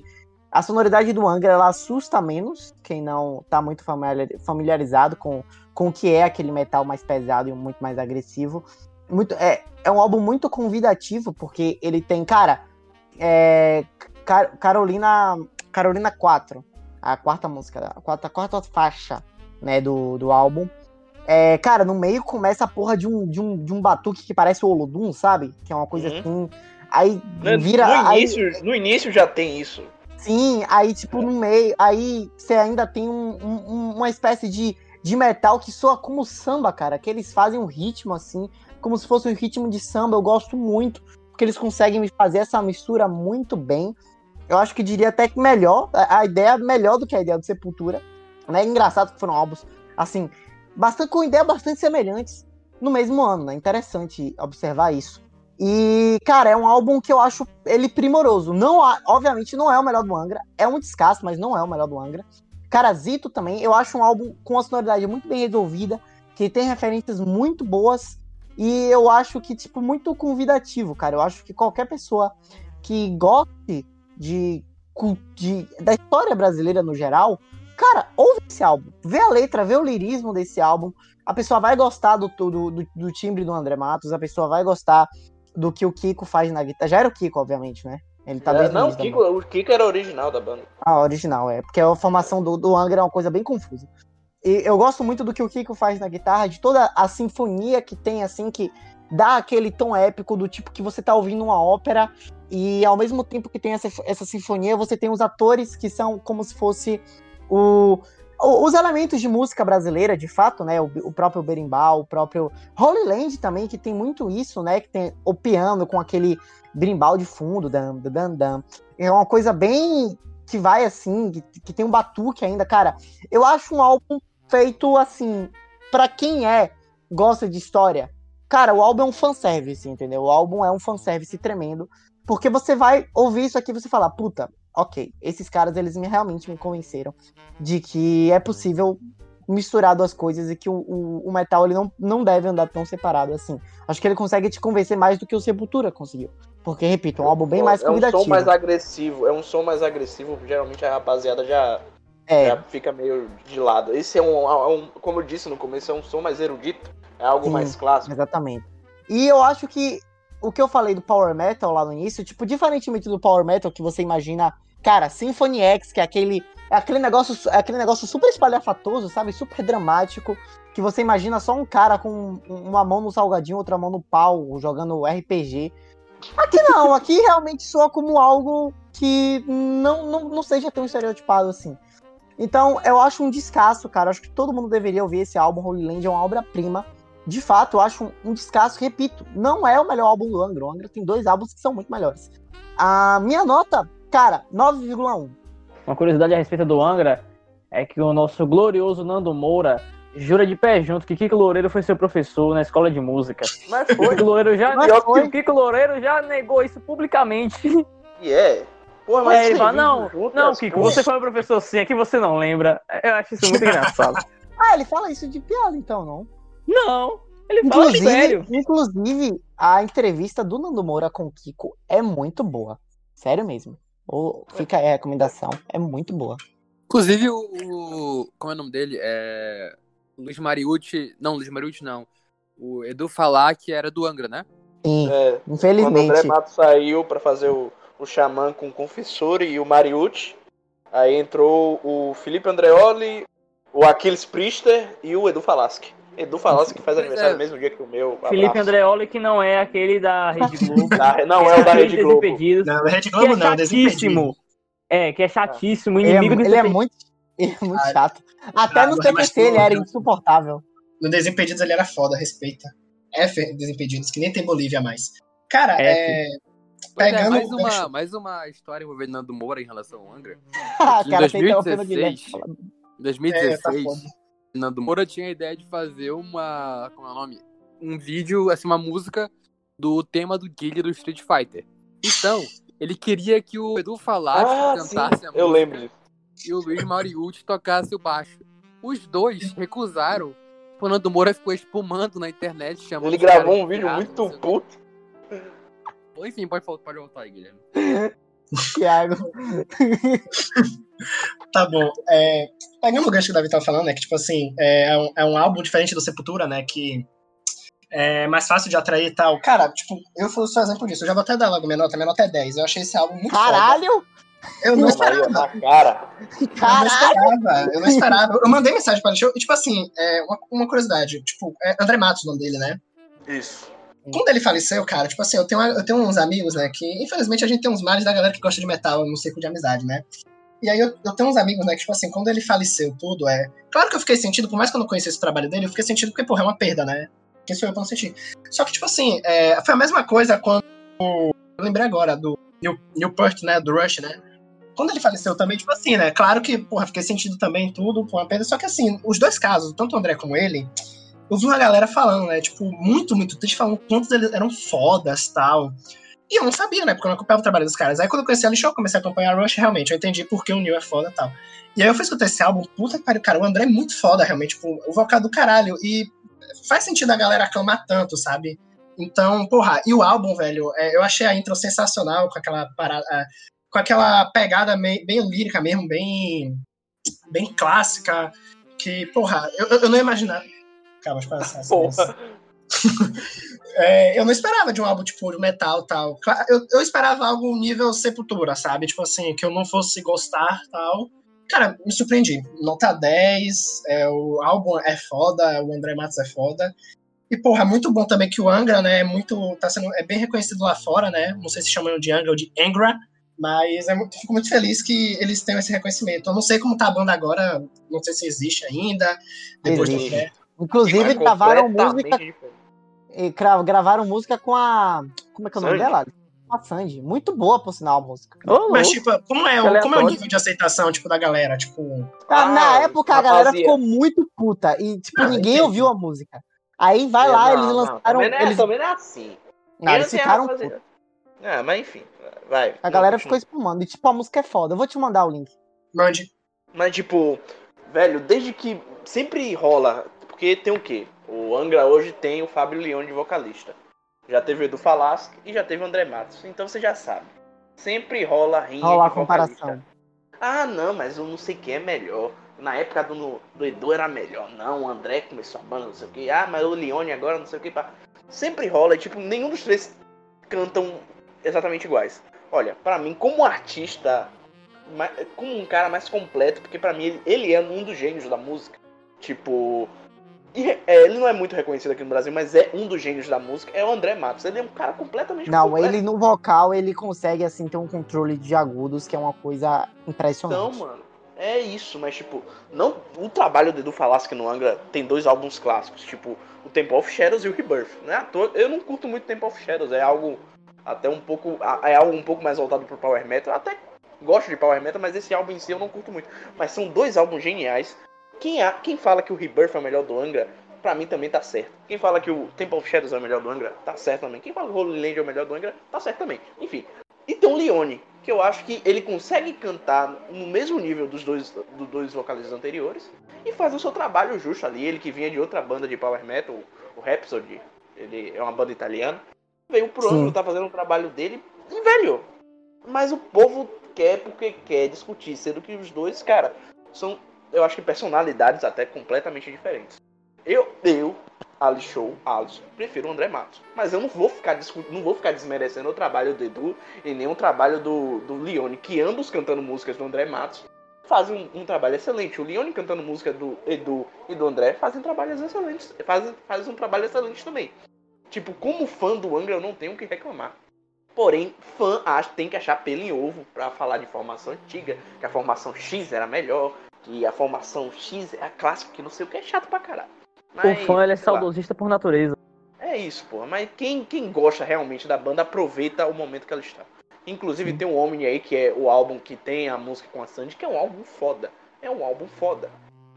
a sonoridade do Angra, ela assusta menos quem não tá muito familiar- familiarizado com, com o que é aquele metal mais pesado e muito mais agressivo. Muito, é, é um álbum muito convidativo, porque ele tem, cara, é, Car- Carolina Carolina 4, a quarta música, a quarta, a quarta faixa, né, do, do álbum. É, cara, no meio começa a porra de um, de um, de um batuque que parece o Olodum, sabe? Que é uma coisa Uhum. assim. Aí No, vira. no aí- início, no início já tem isso. Sim, aí, tipo, no meio, aí você ainda tem um- um- uma espécie de, de metal que soa como samba, cara. Que eles fazem um ritmo assim, como se fosse um ritmo de samba. Eu gosto muito, porque eles conseguem fazer essa mistura muito bem. Eu acho que diria até que melhor, a, a ideia é melhor do que a ideia do Sepultura. Né? Engraçado que foram álbuns, assim, bastante, com ideias bastante semelhantes no mesmo ano, né? Interessante observar isso. E, cara, é um álbum que eu acho ele primoroso. Não, obviamente não é o melhor do Angra, é um descasso, mas não é o melhor do Angra. Cara, Zito também, eu acho um álbum com uma sonoridade muito bem resolvida, que tem referências muito boas e eu acho que tipo muito convidativo, cara. Eu acho que qualquer pessoa que goste de, de da história brasileira no geral, cara, ouve esse álbum, vê a letra, vê o lirismo desse álbum. A pessoa vai gostar do, do, do, do timbre do André Matos, a pessoa vai gostar do que o Kiko faz na guitarra. Já era o Kiko, obviamente, né? Ele tá É, não, o Kiko, o Kiko era original da banda. ah, original, é. Porque a formação do, do Angra é uma coisa bem confusa. E eu gosto muito do que o Kiko faz na guitarra, de toda a sinfonia que tem, assim, que dá aquele tom épico do tipo que você tá ouvindo uma ópera e ao mesmo tempo que tem essa, essa sinfonia, você tem os atores que são como se fosse o, os elementos de música brasileira, de fato, né? O, o próprio berimbau, o próprio Holy Land também, que tem muito isso, né? Que tem o piano com aquele berimbau de fundo, dan, dan, dan. É uma coisa bem que vai assim, que, que tem um batuque ainda, cara. Eu acho um álbum feito assim, pra quem é, gosta de história. Cara, o álbum é um fanservice, entendeu? O álbum é um fanservice tremendo. Porque você vai ouvir isso aqui e você fala, puta, ok, esses caras, eles me, realmente me convenceram de que é possível misturar duas coisas e que o, o, o metal ele não, não deve andar tão separado assim. Acho que ele consegue te convencer mais do que o Sepultura conseguiu. Porque, repito, é um álbum bem mais é um convidativo. som mais agressivo, é um som mais agressivo, geralmente a rapaziada já, É, já fica meio de lado. Esse é um, é um- como eu disse no começo, é um som mais erudito, é algo Sim. mais clássico. Exatamente. E eu acho que o que eu falei do Power Metal lá no início, tipo, diferentemente do Power Metal que você imagina, cara, Symphony X, que é aquele, é aquele negócio, é aquele negócio super espalhafatoso, sabe? Super dramático, que você imagina só um cara com uma mão no salgadinho, outra mão no pau, jogando RPG. Aqui não, aqui realmente soa como algo que não, não, não seja tão estereotipado assim. Então, eu acho um descasso, cara. Acho que todo mundo deveria ouvir esse álbum. Holy Land é uma obra-prima de fato, eu acho um, um descasso, repito, não é o melhor álbum do Angra. O Angra tem dois álbuns que são muito melhores. A minha nota, cara, 9,1. Uma curiosidade a respeito do Angra é que o nosso glorioso Nando Moura jura de pé junto que Kiko Loureiro foi seu professor na escola de música. Mas Kiko foi, Loureiro já, Mas negou- foi. Kiko Loureiro já negou isso publicamente. e é. Pô, Aí mas ele fala, não, junto não, Kiko, você foi meu professor sim, aqui você não lembra. Eu acho isso muito engraçado. Ah, ele fala isso de piada, então, não? Não, ele fala Inclusive, sério. inclusive, a entrevista do Nando Moura com o Kiko é muito boa. Sério mesmo. Ou fica aí a recomendação. É muito boa. Inclusive, o, o- Como é o nome dele? É. Luiz Mariucci. Não, Luiz Mariucci não. O Edu falar que era do Angra, né? Sim, É, quando o André infelizmente. Mato saiu pra fazer o, o Xamã com o Confessor e o Mariucci, aí entrou o Felipe Andreoli, o Aquiles Priester e o Edu Falaschi. Edu Falaschi que faz Pois aniversário é. no mesmo dia que o meu. Felipe abraço. Andreoli, que não é aquele da Rede Globo. Da- não é o da Rede Globo. Desimpedidos, Não, Rede que Globo é não, chatíssimo. É, que é chatíssimo, Ele é, inimigo ele é CPI. muito, ele é muito Ah, chato. Até ah, no CPC ele era insuportável. No Desimpedidos ele era foda, respeita. F Desimpedidos, que nem tem Bolívia mais. Cara, É, é. Pois é, Pegando mais, uma, mais uma história envolvendo Nando Moura em relação ao Angra. Ah, Em cara, tá interrompendo o Guilherme. 2016, Fala- Em 2016, É, tá. Nando Moura tinha a ideia de fazer uma. Como é o nome? Um vídeo, assim, uma música do tema do Guile do Street Fighter. Então, ele queria que o Edu falasse, Ah, sim, cantasse a música eu lembro disso. e o Luiz Mariucci tocasse o baixo. Os dois recusaram. O Nando Moura ficou espumando na internet, chamando Ele gravou um vídeo muito puto. Enfim, pode, pode voltar aí, Guilherme. Thiago. Tá bom. É, pegando o gancho que o Davi tava falando, né? Que, tipo assim, é, é um, é um álbum diferente do Sepultura, né? Que é mais fácil de atrair e tal. Cara, tipo, eu sou só exemplo disso. Eu já vou até dar logo minha nota. Minha nota é 10. Eu achei esse álbum muito foda. Caralho! Eu não esperava. cara. Eu não Caralho! esperava. Eu não esperava. Eu mandei mensagem pra ele. Tipo assim, é, uma, uma curiosidade. Tipo, é André Matos o nome dele, né? Isso. Quando ele faleceu, cara, tipo assim, eu tenho, eu tenho uns amigos, né, que infelizmente a gente tem uns males da galera que gosta de metal no círculo de amizade, né? E aí eu, eu tenho uns amigos, né, que, tipo assim, quando ele faleceu, tudo é. Claro que eu fiquei sentido, por mais que eu não conhecesse o trabalho dele, eu fiquei sentido porque, porra, é uma perda, né? Quem sou eu pra não sentir? Só que, tipo assim, é, foi a mesma coisa quando. Eu lembrei agora do Neil, Newport, né? Do Rush, né? Quando ele faleceu também, tipo assim, né? Claro que, porra, fiquei sentido também tudo, por uma perda. Só que assim, os dois casos, tanto o André como ele, eu vi uma galera falando, né? Tipo, muito, muito triste, falando quantos eles eram fodas tal. E eu não sabia, né? Porque eu não acompanhava o trabalho dos caras. Aí quando eu conheci a Lixo, eu comecei a acompanhar a Rush, realmente. Eu entendi porque o Neil é foda tal. E aí eu fui escutar esse álbum, puta que pariu, cara. O André é muito foda, realmente. Tipo, o vocal do caralho. E faz sentido a galera aclamar tanto, sabe? Então, porra, e o álbum, velho, é, eu achei a intro sensacional, com aquela parada. é, com aquela pegada mei- bem lírica mesmo, bem. bem clássica. Que, porra, eu, eu não ia Porra. É, eu não esperava de um álbum tipo de metal tal. Eu, eu esperava algo nível Sepultura, sabe? Tipo assim, que eu não fosse gostar tal. Cara, me surpreendi. Nota 10, é, o álbum é foda, o André Matos é foda. E, porra, muito bom também que o Angra, né, é muito. tá sendo é bem reconhecido lá fora, né? Não sei se chamam de Angra ou de Angra, mas é muito, fico muito feliz que eles tenham esse reconhecimento. Eu não sei como tá a banda agora, não sei se existe ainda. Depois do Existe. André. Inclusive, gravaram música, e gravaram música com a. Como é que é o nome Sandy. dela? Com a Sandy. Muito boa, por sinal, a música. Ô, Mas, louco. tipo, como é, o, Aleatório. como é o nível de aceitação, tipo, da galera? Tipo, Ah, Na Ah, época a galera ficou muito puta e, tipo, Ah, ninguém entendi. ouviu a música. Aí vai É, lá, não, eles não, lançaram. não é, eles, também não é assim. não, eles é, ficaram putos. Ah, mas enfim, vai. A galera ficou espumando. E, tipo, a música é foda. Eu vou te mandar o link. mande. Mas, tipo, velho, desde que sempre rola. Porque tem o quê? O Angra hoje tem o Fábio Leone de vocalista. Já teve o Edu Falaschi e já teve o André Matos. Então você já sabe. Sempre rola rinha Rola a comparação. Ah, não, mas eu não sei quem é melhor. Na época do, do Edu era melhor. Não, o André começou a banda, não sei o que. Ah, mas o Leone agora, não sei o que. Pá. Sempre rola, e, tipo, nenhum dos três cantam exatamente iguais. Olha, pra mim, como artista, como um cara mais completo, porque pra mim ele, ele é um dos gênios da música. Tipo. E, é, ele não é muito reconhecido aqui no Brasil, mas é um dos gênios da música, é o André Matos. Ele é um cara completamente Não, completo. ele no vocal, ele consegue, assim, ter um controle de agudos que é uma coisa impressionante. mano. É isso, mas tipo, não, o trabalho do Edu Falaschi no Angra tem dois álbuns clássicos, tipo, o Temple of Shadows e o Rebirth, né? Eu não curto muito Temple of Shadows, é algo até um pouco é algo um pouco mais voltado pro power metal. Eu até gosto de power metal, mas esse álbum em si eu não curto muito. Mas são dois álbuns geniais. Quem, há, quem fala que o Rebirth é o melhor do Angra, pra mim também tá certo. Quem fala que o Temple of Shadows é o melhor do Angra, tá certo também. Quem fala que o Holy Land é o melhor do Angra, tá certo também. Enfim. E tem o Leone, que eu acho que ele consegue cantar no mesmo nível dos dois, dos dois vocalistas anteriores e faz o seu trabalho justo ali. Ele que vinha de outra banda de power metal, o Rhapsody, ele é uma banda italiana, veio pro Sim. Angra, tá fazendo o trabalho dele e velho. Mas o povo quer porque quer discutir, sendo que os dois, cara, são, eu acho que personalidades até completamente diferentes. Eu, eu, Ali Show, Alisson, prefiro o André Matos. Mas eu não vou ficar não vou ficar desmerecendo o trabalho do Edu e nem o trabalho do, do Leone, que ambos cantando músicas do André Matos fazem um, um trabalho excelente. O Leone cantando música do Edu e do André fazem trabalhos excelentes. Fazem, fazem um trabalho excelente também. Tipo, como fã do Angra, eu não tenho o que reclamar. Porém, fã acha, tem que achar pelo em ovo pra falar de formação antiga, que a formação X era melhor, que a formação X é a clássica, que não sei o que é chato pra caralho. O fã ele é sei lá, saudosista por natureza. É isso, pô. Mas quem, quem gosta realmente da banda aproveita o momento que ela está. Inclusive tem um Omni aí, que é o álbum que tem a música com a Sandy, que é um álbum foda. É um álbum foda.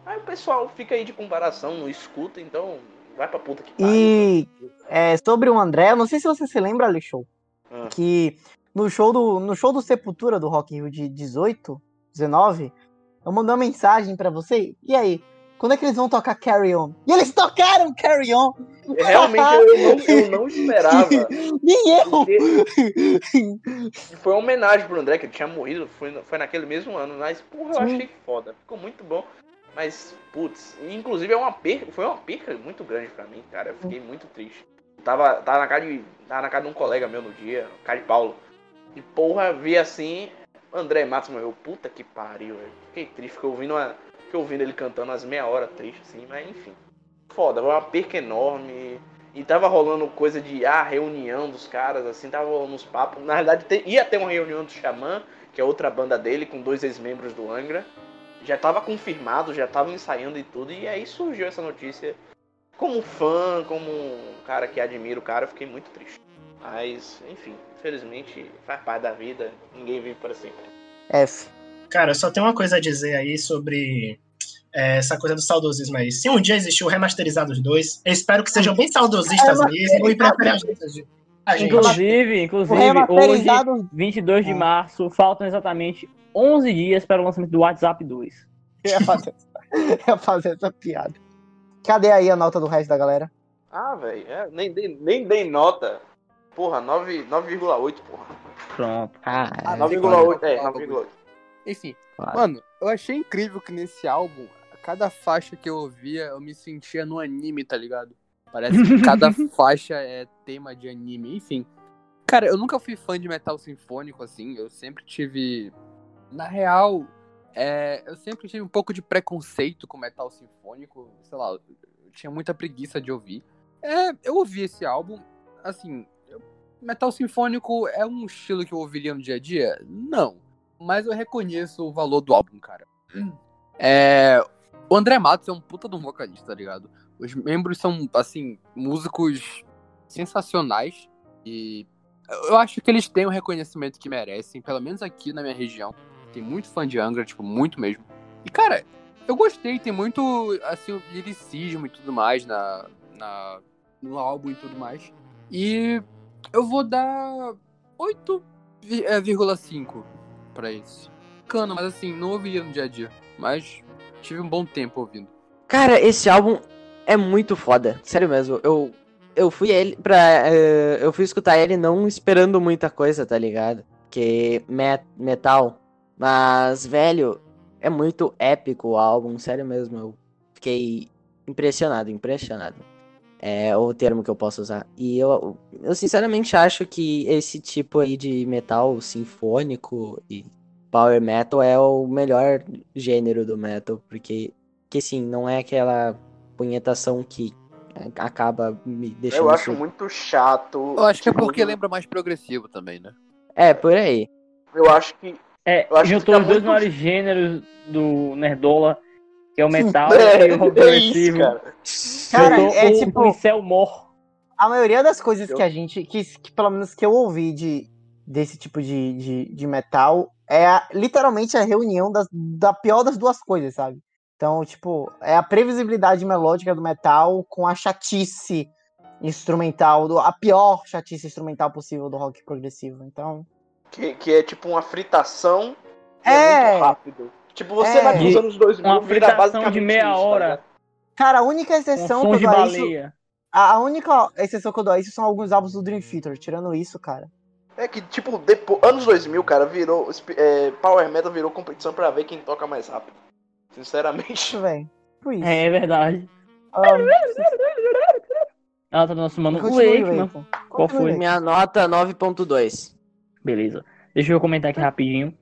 Aí o pessoal fica aí de comparação, não escuta, então vai pra puta que pariu. E é, sobre o André, eu não sei se você se lembra, Alexou, Ah. que no show do no show do Sepultura do Rock in Rio de 18, 19, eu mandei uma mensagem pra você. E aí, quando é que eles vão tocar Carry On? E eles tocaram Carry On! Realmente eu não, eu não esperava. Nem eu! Foi uma homenagem pro André, que ele tinha morrido, foi, foi naquele mesmo ano. Mas, porra, eu achei foda. Ficou muito bom. Mas, putz, inclusive é uma perca, foi uma perca muito grande pra mim, cara. Eu fiquei muito triste. Tava, tava, na casa de, tava na casa de um colega meu no dia, o cara de Paulo. E porra, vi assim, André Matos morreu. Puta que pariu, velho. Fiquei triste, fiquei ouvindo, uma, fiquei ouvindo ele cantando umas meia hora triste, assim, mas enfim. Foda, foi uma perca enorme. E tava rolando coisa de ah, reunião dos caras, assim, tava rolando uns papos. Na verdade, te- ia ter uma reunião do Xamã, que é outra banda dele, com dois ex-membros do Angra. Já tava confirmado, já tava ensaiando e tudo, e aí surgiu essa notícia. Como fã, como um cara que admira o cara, eu fiquei muito triste. Mas, enfim, infelizmente faz parte da vida, ninguém vive para sempre. F. Cara, só tem uma coisa a dizer aí sobre é, essa coisa do saudosismo aí. Se um dia existiu o remasterizado os dois, eu espero que sejam bem saudosistas mesmo e de. A gente. Inclusive, O inclusive, hoje, remasterizado. 22 de Ah. março, faltam exatamente 11 dias para o lançamento do WhatsApp 2. Eu ia fazer, eu ia fazer essa piada. Cadê aí a nota do resto da galera? Ah, velho, é, nem, dei, nem dei nota. Porra, 9 9,8, porra. Pronto. Ah, Ah, É, 9,8, é. 9,8. Enfim, Claro. mano, eu achei incrível que nesse álbum, cada faixa que eu ouvia, eu me sentia no anime, tá ligado? Parece que cada faixa é tema de anime, enfim. Cara, eu nunca fui fã de metal sinfônico, assim, eu sempre tive. Na real, é, eu sempre tive um pouco de preconceito com metal sinfônico, sei lá, eu tinha muita preguiça de ouvir. É, eu ouvi esse álbum, assim, metal sinfônico é um estilo que eu ouviria no dia a dia? Não. Mas eu reconheço o valor do álbum, cara. É, o André Matos é um puta de um vocalista, tá ligado? Os membros são, assim, músicos sensacionais e eu acho que eles têm o reconhecimento que merecem, pelo menos aqui na minha região. Tem muito fã de Angra, tipo, muito mesmo. E, cara, eu gostei, tem muito, assim, o liricismo e tudo mais na, na, no álbum e tudo mais. E eu vou dar 8,5 pra esse. Bacana, mas assim, não ouviria no dia a dia. Mas tive um bom tempo ouvindo. Cara, esse álbum é muito foda. Sério mesmo. Eu, eu fui ele pra. eh, eu fui escutar ele não esperando muita coisa, tá ligado? Que met, metal. Mas, velho, é muito épico o álbum, sério mesmo. Eu fiquei impressionado, impressionado. É o termo que eu posso usar. E eu, eu sinceramente acho que esse tipo aí de metal sinfônico e power metal é o melhor gênero do metal, porque que sim, não é aquela punhetação que acaba me deixando. Eu acho surdo. muito chato. Eu acho que é porque lembra mais progressivo também, né? É, por aí. Eu acho que. É, Eu acho que juntou fica os dois muito- maiores gêneros do Nerdola, que é o metal É, e o é progressivo. isso, cara. Cara, é o tipo- pincel mor. A maioria das coisas Eu- que a gente, que, que pelo menos que eu ouvi de, desse tipo de, de, de metal, é a- literalmente a reunião das, da pior das duas coisas, sabe? Então, tipo, é a previsibilidade melódica do metal com a chatice instrumental, do, a pior chatice instrumental possível do rock progressivo. Então, Que, que é tipo uma fritação que é, É. muito rápido. Tipo, você É. vai pros anos 2000, Uma vira basicamente de meia isso, tá hora, ligado? cara, a única exceção que eu dou a isso, a, única exceção que eu dou a isso são alguns álbuns do Dream Theater. Tirando isso, cara. É que, tipo, depois, anos 2000, cara, virou. é, Power Metal virou competição pra ver quem toca mais rápido. Sinceramente. Velho. Por isso. É, é verdade. Ah, Ela tá nosso mano continue, Wakeman. Wakeman. Qual foi? Minha nota 9.2. Beleza. Deixa eu comentar aqui rapidinho.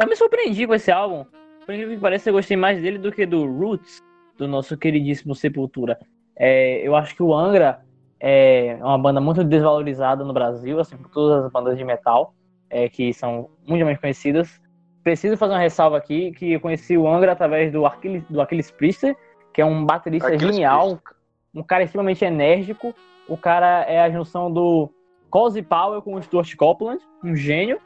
Eu me surpreendi com esse álbum. Por incrível que pareça, eu gostei mais dele do que do Roots, do nosso queridíssimo Sepultura. É, eu acho que o Angra é uma banda muito desvalorizada no Brasil, assim como todas as bandas de metal, é, que são mundialmente conhecidas. Preciso fazer uma ressalva aqui, que eu conheci o Angra através do Aquiles, do Aquiles Priester, que é um baterista Aquiles genial, um cara extremamente enérgico. O cara é a junção do Cozy Powell com o Stuart Copeland, um gênio.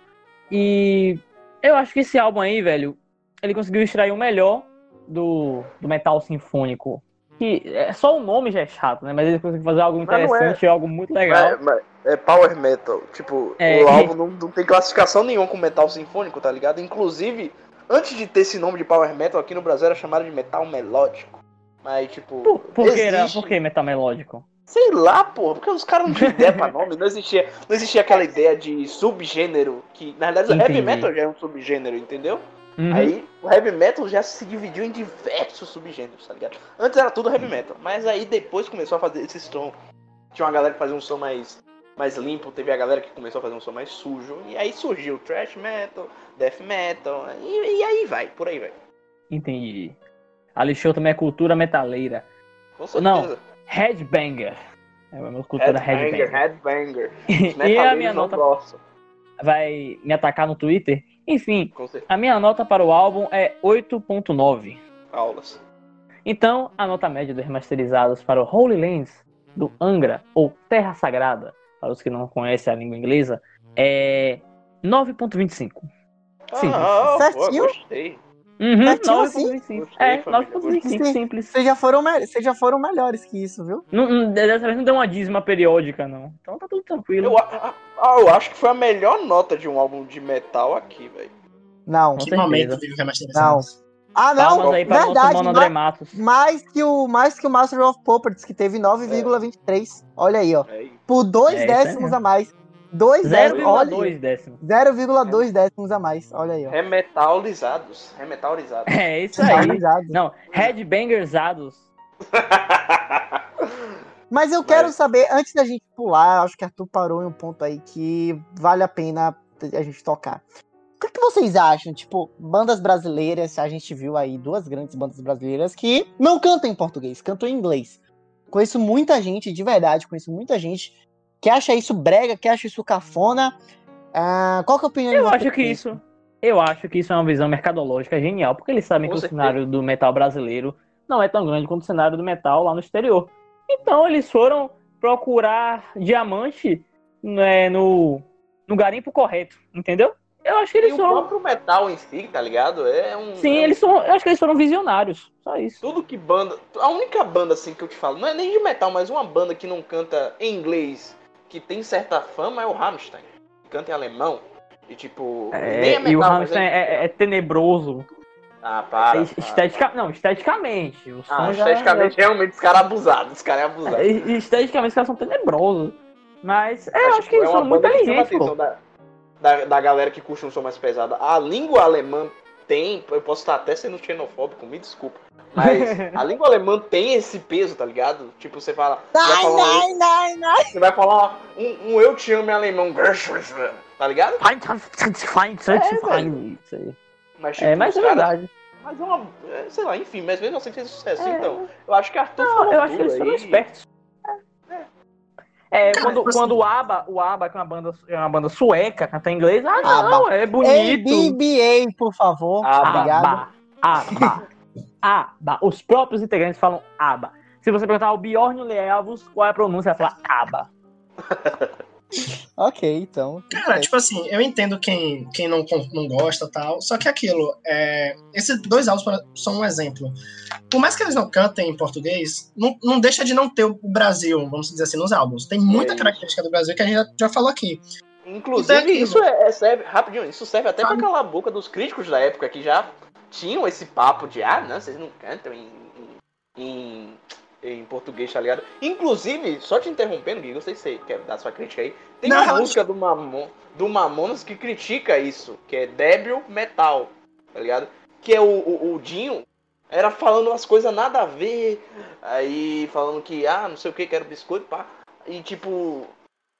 E eu acho que esse álbum aí, velho, ele conseguiu extrair o melhor do, do metal sinfônico. Que é, só o nome já é chato, né? Mas ele conseguiu fazer algo não é. interessante, algo muito legal. É, é power metal. Tipo, É. o álbum não, não tem classificação nenhuma com metal sinfônico, tá ligado? Inclusive, antes de ter esse nome de power metal aqui no Brasil era chamado de metal melódico. Mas, tipo. Por, por, que era, existe- por que metal melódico? Sei lá, porra, porque os caras não tinham ideia pra nome, não existia, não existia aquela ideia de subgênero, que na verdade o heavy Entendi. metal já é um subgênero, entendeu? Uhum. Aí o heavy metal já se dividiu em diversos subgêneros, tá ligado? Antes era tudo heavy metal, mas aí depois começou a fazer esse som. Tinha uma galera que fazia um som mais, mais limpo, teve a galera que começou a fazer um som mais sujo, e aí surgiu thrash metal, death metal, e, e aí vai, por aí vai. Entendi. Alixou também é cultura metaleira. Não, Headbanger. É uma cultura Headbanger, headbanger. headbanger. E a minha nota vai me atacar no Twitter? Enfim, a minha nota para o álbum é 8.9. Aulas. Então, a nota média dos remasterizados para o Holy Lands do Angra, ou Terra Sagrada, para os que não conhecem a língua inglesa, é 9.25. Simples. Ah, pô, Certinho. gostei. Uhum, Certinho assim? 9.25. Gostei, É, família, 9.25, gostei. simples. Vocês já foram, vocês já foram melhores que isso, viu? Não, não, dessa vez não deu uma dízima periódica, não. Então tá tudo tranquilo. Eu, a- a- eu acho que foi a melhor nota de um álbum de metal aqui, velho. Não. Que momento remasterizado. Ah, não. Palmas aí nosso verdade. mano ma- André Matos. mais, que o, mais que o Master of Puppets, que teve 9,23. Olha aí, ó. É. Por dois É, décimos a mais. Dois décimos. Olha. 0,2 décimo. 0,2 décimos a mais. Olha aí, ó. Remetalizados. Remetalizados. É isso aí. Não, headbangersados. Mas eu quero Mas- saber, antes da gente pular, acho que Arthur parou em um ponto aí que vale a pena a gente tocar. O que, que vocês acham? Tipo, bandas brasileiras, a gente viu aí duas grandes bandas brasileiras que não cantam em português, cantam em inglês. Conheço muita gente, de verdade, conheço muita gente que acha isso brega, que acha isso cafona. Ah, qual que é a opinião de Eu vocês? acho que isso. Eu acho que isso é uma visão mercadológica genial, porque eles sabem Com que certeza. o cenário do metal brasileiro não é tão grande quanto o cenário do metal lá no exterior. Então eles foram procurar diamante né, no, no garimpo correto, entendeu? Eu acho que E eles o foram. próprio metal em si, tá ligado? É um. Sim, é um- eles são. Eu acho que eles foram visionários. Só isso. Tudo que banda. A única banda assim que eu te falo, não é nem de metal, mas uma banda que não canta em inglês, que tem certa fama, é o Rammstein. Que canta em alemão. E tipo. É, é metal, e o mas Rammstein é, é tenebroso. Ah, para. É estetica... Não, esteticamente. O Ah, já- esteticamente, realmente, os caras abusados. Os caras é abusado. É, Esteticamente, os caras são tenebrosos. Mas é, eu acho tipo, que eles uma são muito inteligentes, da, da, da galera que curte um som mais pesado. A língua alemã tem, eu posso estar até sendo xenofóbico, me desculpa. Mas a língua alemã tem esse peso, tá ligado? Tipo, você fala. Você vai Ai, falar, um, ai, ai, ai. você vai falar um, um eu te amo em alemão, tá ligado? Isso aí. Mas, tipo, É, mas é caras- verdade. Mas é uma. é, Sei lá, enfim, mas mesmo assim fez sucesso. É. Então, eu acho que Arthur Não, eu acho que eles foram aí. espertos. É, Cara, quando, tipo assim- quando o ABBA, o ABBA, que é uma banda, é uma banda sueca, canta em inglês, ah, ABBA. não, é bonito. ABBA, por favor. Ah, Obrigado. ABBA, ABBA, ABBA. Os próprios integrantes falam ABBA. Se você perguntar ao Bjorn Leavos qual é a pronúncia, vai falar ABBA. Ok, então. Cara, tipo assim, eu entendo quem, quem não, não gosta tal, só que aquilo, é, esses dois álbuns são um exemplo. Por mais que eles não cantem em português, não, não deixa de não ter o Brasil, vamos dizer assim, nos álbuns. Tem muita É característica do Brasil que a gente já, já falou aqui. Inclusive, Então, isso é, é- serve, rapidinho, isso serve até pra Sabe? calar a boca dos críticos da época que já tinham esse papo de, ah, não, vocês não cantam em, em, em português, tá ligado? Inclusive, só te interrompendo, Gui, não sei se você quer dar sua crítica aí, tem Não, uma música do, Mamon, do Mamonas que critica isso, que é Débil Metal, tá ligado? Que é o, o, o Dinho, era falando umas coisas nada a ver, aí falando que, ah, não sei o que, quero biscoito, pá, e tipo,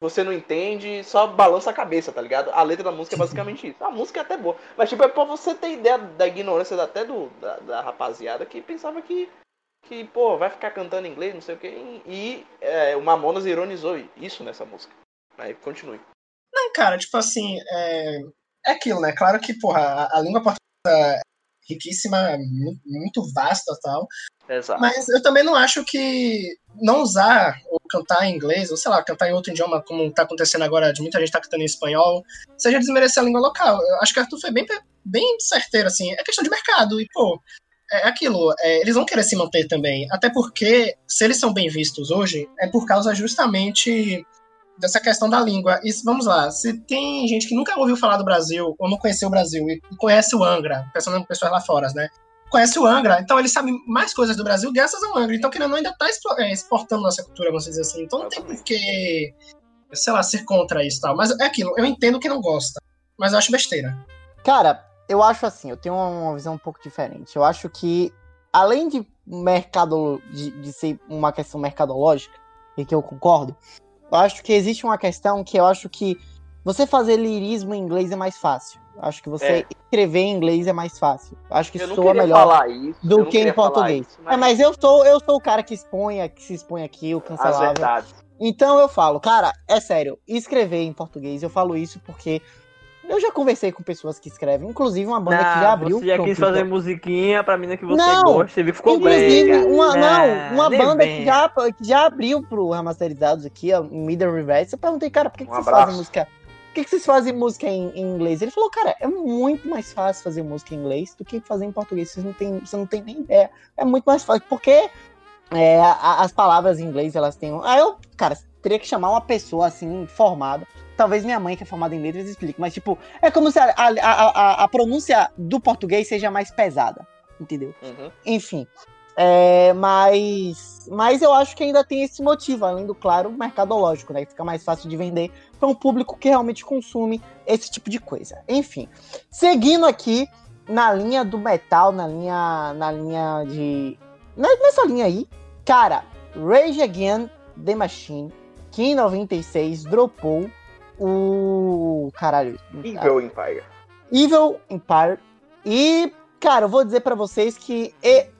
você não entende, só balança a cabeça, tá ligado? A letra da música é basicamente isso. A música é até boa. Mas, tipo, é pra você ter ideia da ignorância até do, da, da rapaziada que pensava que que, pô, vai ficar cantando inglês, não sei o quê. E é, o Mamonas ironizou isso nessa música. Aí continue. Não, cara, tipo assim, é, é aquilo, né? Claro que, porra, a, a língua portuguesa é riquíssima, mu- muito vasta e tal. Exato. Mas eu também não acho que não usar ou cantar em inglês, ou sei lá, cantar em outro idioma, como tá acontecendo agora, de muita gente tá cantando em espanhol, seja desmerecer a língua local. Eu acho que Arthur foi bem, bem certeiro, assim. É questão de mercado. E, pô, é aquilo. é, eles vão querer se manter também. Até porque, se eles são bem vistos hoje, é por causa justamente dessa questão da língua. E vamos lá, se tem gente que nunca ouviu falar do Brasil, ou não conheceu o Brasil, e conhece o Angra, pensando em pessoas lá fora, né? Conhece o Angra, então ele sabe mais coisas do Brasil graças ao Angra. Então, ou não, ainda tá explo- é, exportando nossa cultura, vamos dizer assim. Então não tem por que, sei lá, ser contra isso e tal. Mas é aquilo, eu entendo que não gosta, mas eu acho besteira. Cara, eu acho assim, eu tenho uma visão um pouco diferente. Eu acho que, além de mercado de, de ser uma questão mercadológica, e que eu concordo, eu acho que existe uma questão que eu acho que você fazer lirismo em inglês é mais fácil. Acho que você É. escrever em inglês é mais fácil. Acho que eu soa melhor isso. do que em português. isso, É, mas eu sou, eu sou o cara que expõe, que se expõe aqui, o cancelável. verdades. Então eu falo, cara, é sério, escrever em português, eu falo isso porque eu já conversei com pessoas que escrevem, inclusive uma banda que já abriu. você já quis fazer musiquinha pra mina que você Não, gosta, você viu que ficou Inclusive, brega. uma, não, uma banda que já, que já abriu pro Remasterizados aqui, ó, em Middle Reverse. Eu perguntei, cara, por que, que Um vocês abraço. fazem música? Por que, que vocês fazem música em, em inglês? Ele falou, cara, é muito mais fácil fazer música em inglês do que fazer em português. Vocês não têm, você não tem nem ideia. É muito mais fácil, porque é, a- as palavras em inglês, elas têm. Aí eu, cara, teria que chamar uma pessoa assim, formada. Talvez minha mãe, que é formada em letras, explique. Mas, tipo, é como se a, a, a, a- pronúncia do português seja mais pesada. Entendeu? Uhum. Enfim. É, mas, mas eu acho que ainda tem esse motivo, além do, claro, mercadológico, né? Que fica mais fácil de vender para um público que realmente consome esse tipo de coisa. Enfim, seguindo aqui na linha do metal, na linha, na linha de. ne- Nessa linha aí, cara, Rage Again The Machine, que em 96 dropou o. Caralho. Evil Empire. Evil Empire. E, cara, eu vou dizer pra vocês que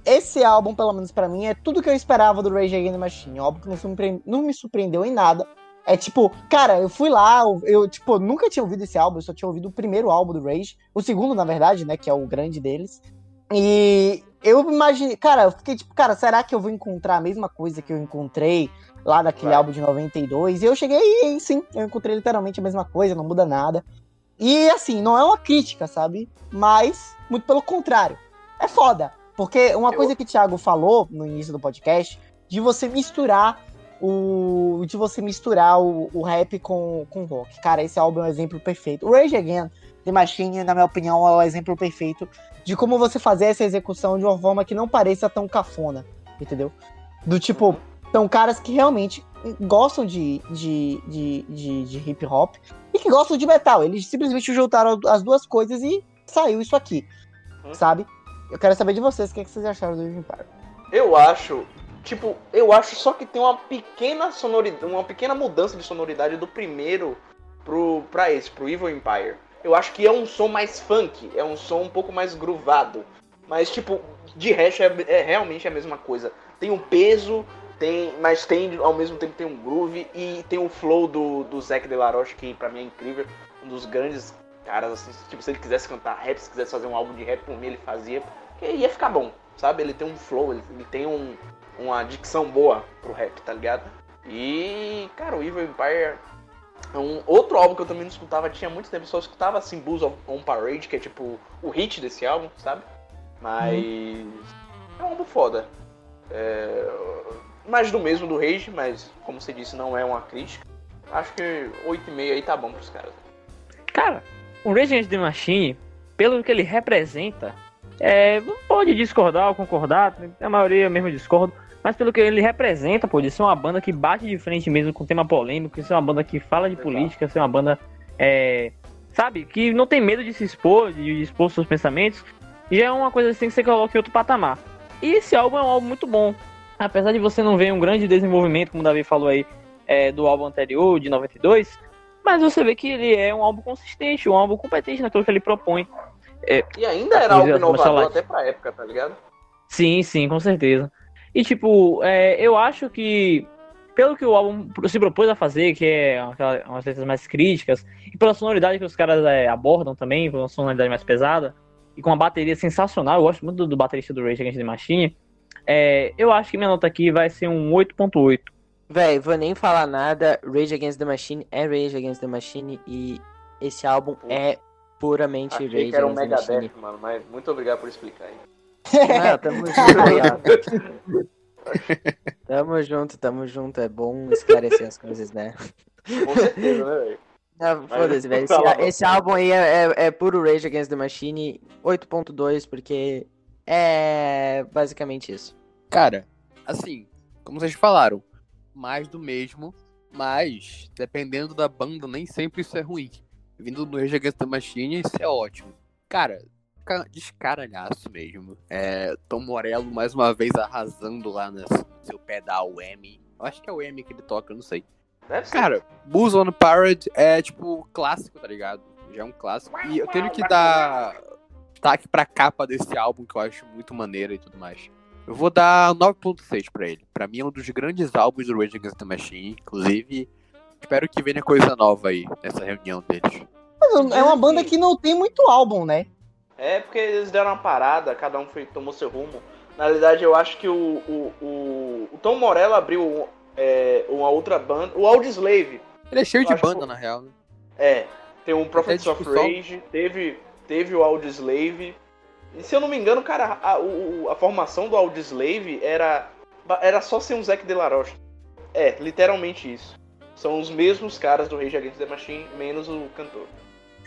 esse álbum, pelo menos pra mim, é tudo que eu esperava do Rage Against the Machine. Álbum que não, surpre- não me surpreendeu em nada. É tipo, cara, eu fui lá, eu, eu, tipo, nunca tinha ouvido esse álbum, eu só tinha ouvido o primeiro álbum do Rage, o segundo, na verdade, né, que é o grande deles. E eu imaginei, cara, eu fiquei tipo, cara, será que eu vou encontrar a mesma coisa que eu encontrei lá naquele Vai. álbum de 92? E eu cheguei e sim, eu encontrei literalmente a mesma coisa, não muda nada. E assim, não é uma crítica, sabe? Mas, muito pelo contrário. É foda. Porque uma Eu- coisa que o Thiago falou no início do podcast, de você misturar o. De você misturar o, o rap com, com o rock. Cara, esse álbum é um exemplo perfeito. O Rage Again, The Machine, na minha opinião, é o exemplo perfeito de como você fazer essa execução de uma forma que não pareça tão cafona. Entendeu? Do tipo, são caras que realmente gostam de, de, de, de, de hip hop e que gostam de metal. Eles simplesmente juntaram as duas coisas e saiu isso aqui. Hum. Sabe? Eu quero saber de vocês o que, é que vocês acharam do Empire. Eu acho, tipo, eu acho só que tem uma pequena sonoridade, uma pequena mudança de sonoridade do primeiro pro pra esse, pro Evil Empire. Eu acho que é um som mais funk, é um som um pouco mais groovado. Mas, tipo, de resto é, é realmente a mesma coisa. Tem um peso, tem, mas tem ao mesmo tempo tem um groove e tem o flow do, do Zac De La Rocha, que pra mim é incrível. Um dos grandes caras, assim, tipo, se ele quisesse cantar rap, se quisesse fazer um álbum de rap por mim, ele fazia, porque ia ficar bom, sabe? Ele tem um flow, ele, ele tem um, uma dicção boa pro rap, tá ligado? E, cara, o Evil Empire é um outro álbum que eu também não escutava, tinha muito tempo, só escutava Symbols of on Parade, que é tipo o hit desse álbum, sabe? Mas é um álbum foda. É... Mais do mesmo do Rage, mas como você disse, não é uma crítica. Acho que 8,5 aí tá bom pros caras. Cara, o Rage Against the Machine, pelo que ele representa, é, pode discordar ou concordar, a maioria mesmo discordo, mas pelo que ele representa, pô, de ser uma banda que bate de frente mesmo com tema polêmico, de ser uma banda que fala de Exato. política, ser uma banda, é, sabe, que não tem medo de se expor, de expor seus pensamentos, já é uma coisa assim que você coloca em outro patamar. E esse álbum é um álbum muito bom. Apesar de você não ver um grande desenvolvimento, como o Davi falou aí, é, do álbum anterior, de 92, mas você vê que ele é um álbum consistente, um álbum competente naquilo que ele propõe. E ainda era algo inovador até pra época, tá ligado? Sim, sim, com certeza. E, tipo, é, eu acho que, pelo que o álbum se propôs a fazer, que é aquela- umas letras mais críticas, e pela sonoridade que os caras é, abordam também, com uma sonoridade mais pesada, e com uma bateria sensacional, eu gosto muito do, do baterista do Rage Against the Machine, é, eu acho que minha nota aqui vai ser um 8.8. Véi, vou nem falar nada. Rage Against the Machine é Rage Against the Machine e esse álbum é puramente Achei Rage que era um Against the Machine. Megadeth, mano, mas muito obrigado por explicar aí. Não, tamo junto, tamo junto, tamo junto. É bom esclarecer as coisas, né? Com certeza, né, velho? Foda-se, velho. Esse, esse álbum aí é, é, é puro Rage Against the Machine 8.2, porque é basicamente isso. Cara, assim, como vocês falaram, mais do mesmo, mas dependendo da banda, nem sempre isso é ruim. Vindo do Rage Against the Machine, isso é ótimo. Cara, ca- descaralhaço mesmo. É, Tom Morello mais uma vez arrasando lá no seu pedal M. Eu acho que é o M que ele toca, eu não sei. Deve ser. Cara, Bulls on Parade é tipo clássico, tá ligado? Já é um clássico. E eu tenho que dar destaque pra capa desse álbum, que eu acho muito maneiro e tudo mais. Eu vou dar 9.6 pra ele. Pra mim é um dos grandes álbuns do Rage Against the Machine. Inclusive, espero que venha coisa nova aí nessa reunião deles. É uma banda que não tem muito álbum, né? É porque eles deram uma parada, cada um foi, tomou seu rumo. Na realidade, eu acho que o, o, o, o Tom Morello abriu é, uma outra banda, o Audioslave. Ele é cheio Eu de banda, que- na real, né? É, tem o Prophets É of. Rage, teve, teve o Audioslave. E se eu não me engano, cara, a, o- a formação do Audioslave era, era só ser um Zack De La Rocha. É, literalmente isso. São os mesmos caras do Rage Against the Machine, menos o cantor.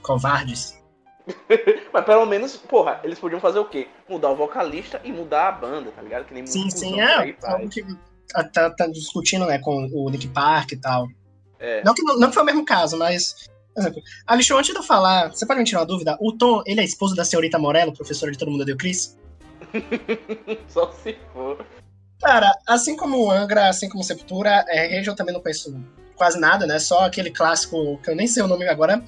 Covardes. Mas pelo menos, porra, eles podiam fazer o quê? Mudar o vocalista e mudar a banda, tá ligado? Que nem Sim, sim, é. aí Algo que tá, tá- tá discutindo, né, com o Nick Park e tal. É. Não que, não, não que foi o mesmo caso, mas. Exemplo, Alexandre, antes de eu falar, você pode me tirar uma dúvida? O Tom, ele é esposo da senhorita Morello, professora de Todo Mundo Deu Cris? Só se for. Cara, assim como o Angra, assim como Sepultura, é, Rage eu também não conheço quase nada, né? Só aquele clássico, que eu nem sei o nome agora,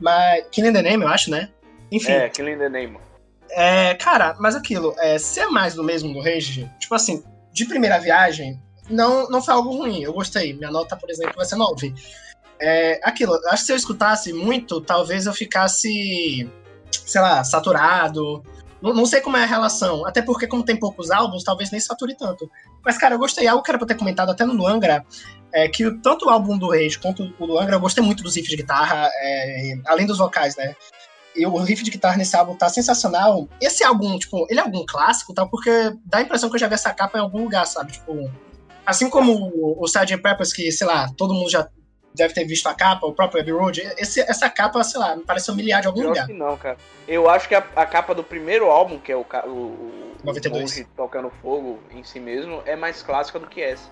mas Killing the Name, eu acho, né? Enfim, É, Killing the Name. É, cara, mas aquilo, é, ser mais do mesmo do Rage, tipo assim, de primeira viagem, não, não foi algo ruim. Eu gostei. Minha nota, por exemplo, vai ser 9. É, aquilo, acho que se eu escutasse muito, talvez eu ficasse, sei lá, saturado. Não, não sei como é a relação. Até porque, como tem poucos álbuns, talvez nem sature tanto. Mas, cara, eu gostei. Algo que era pra ter comentado até no Angra, é que tanto o álbum do Rage quanto o do Angra, eu gostei muito dos riffs de guitarra, é, além dos vocais, né? E o riff de guitarra nesse álbum tá sensacional. Esse álbum, tipo, ele é algum clássico, tá? Porque dá a impressão que eu já vi essa capa em algum lugar, sabe? Tipo, assim como o, o Sgt. Peppers, que, sei lá, todo mundo já deve ter visto a capa, o próprio Abbey Road, esse, essa capa, sei lá, me parece familiar de algum Pior lugar. que não, cara. Eu acho que a, a capa do primeiro álbum, que é o, o, o 92. monge tocando fogo em si mesmo, é mais clássica do que essa.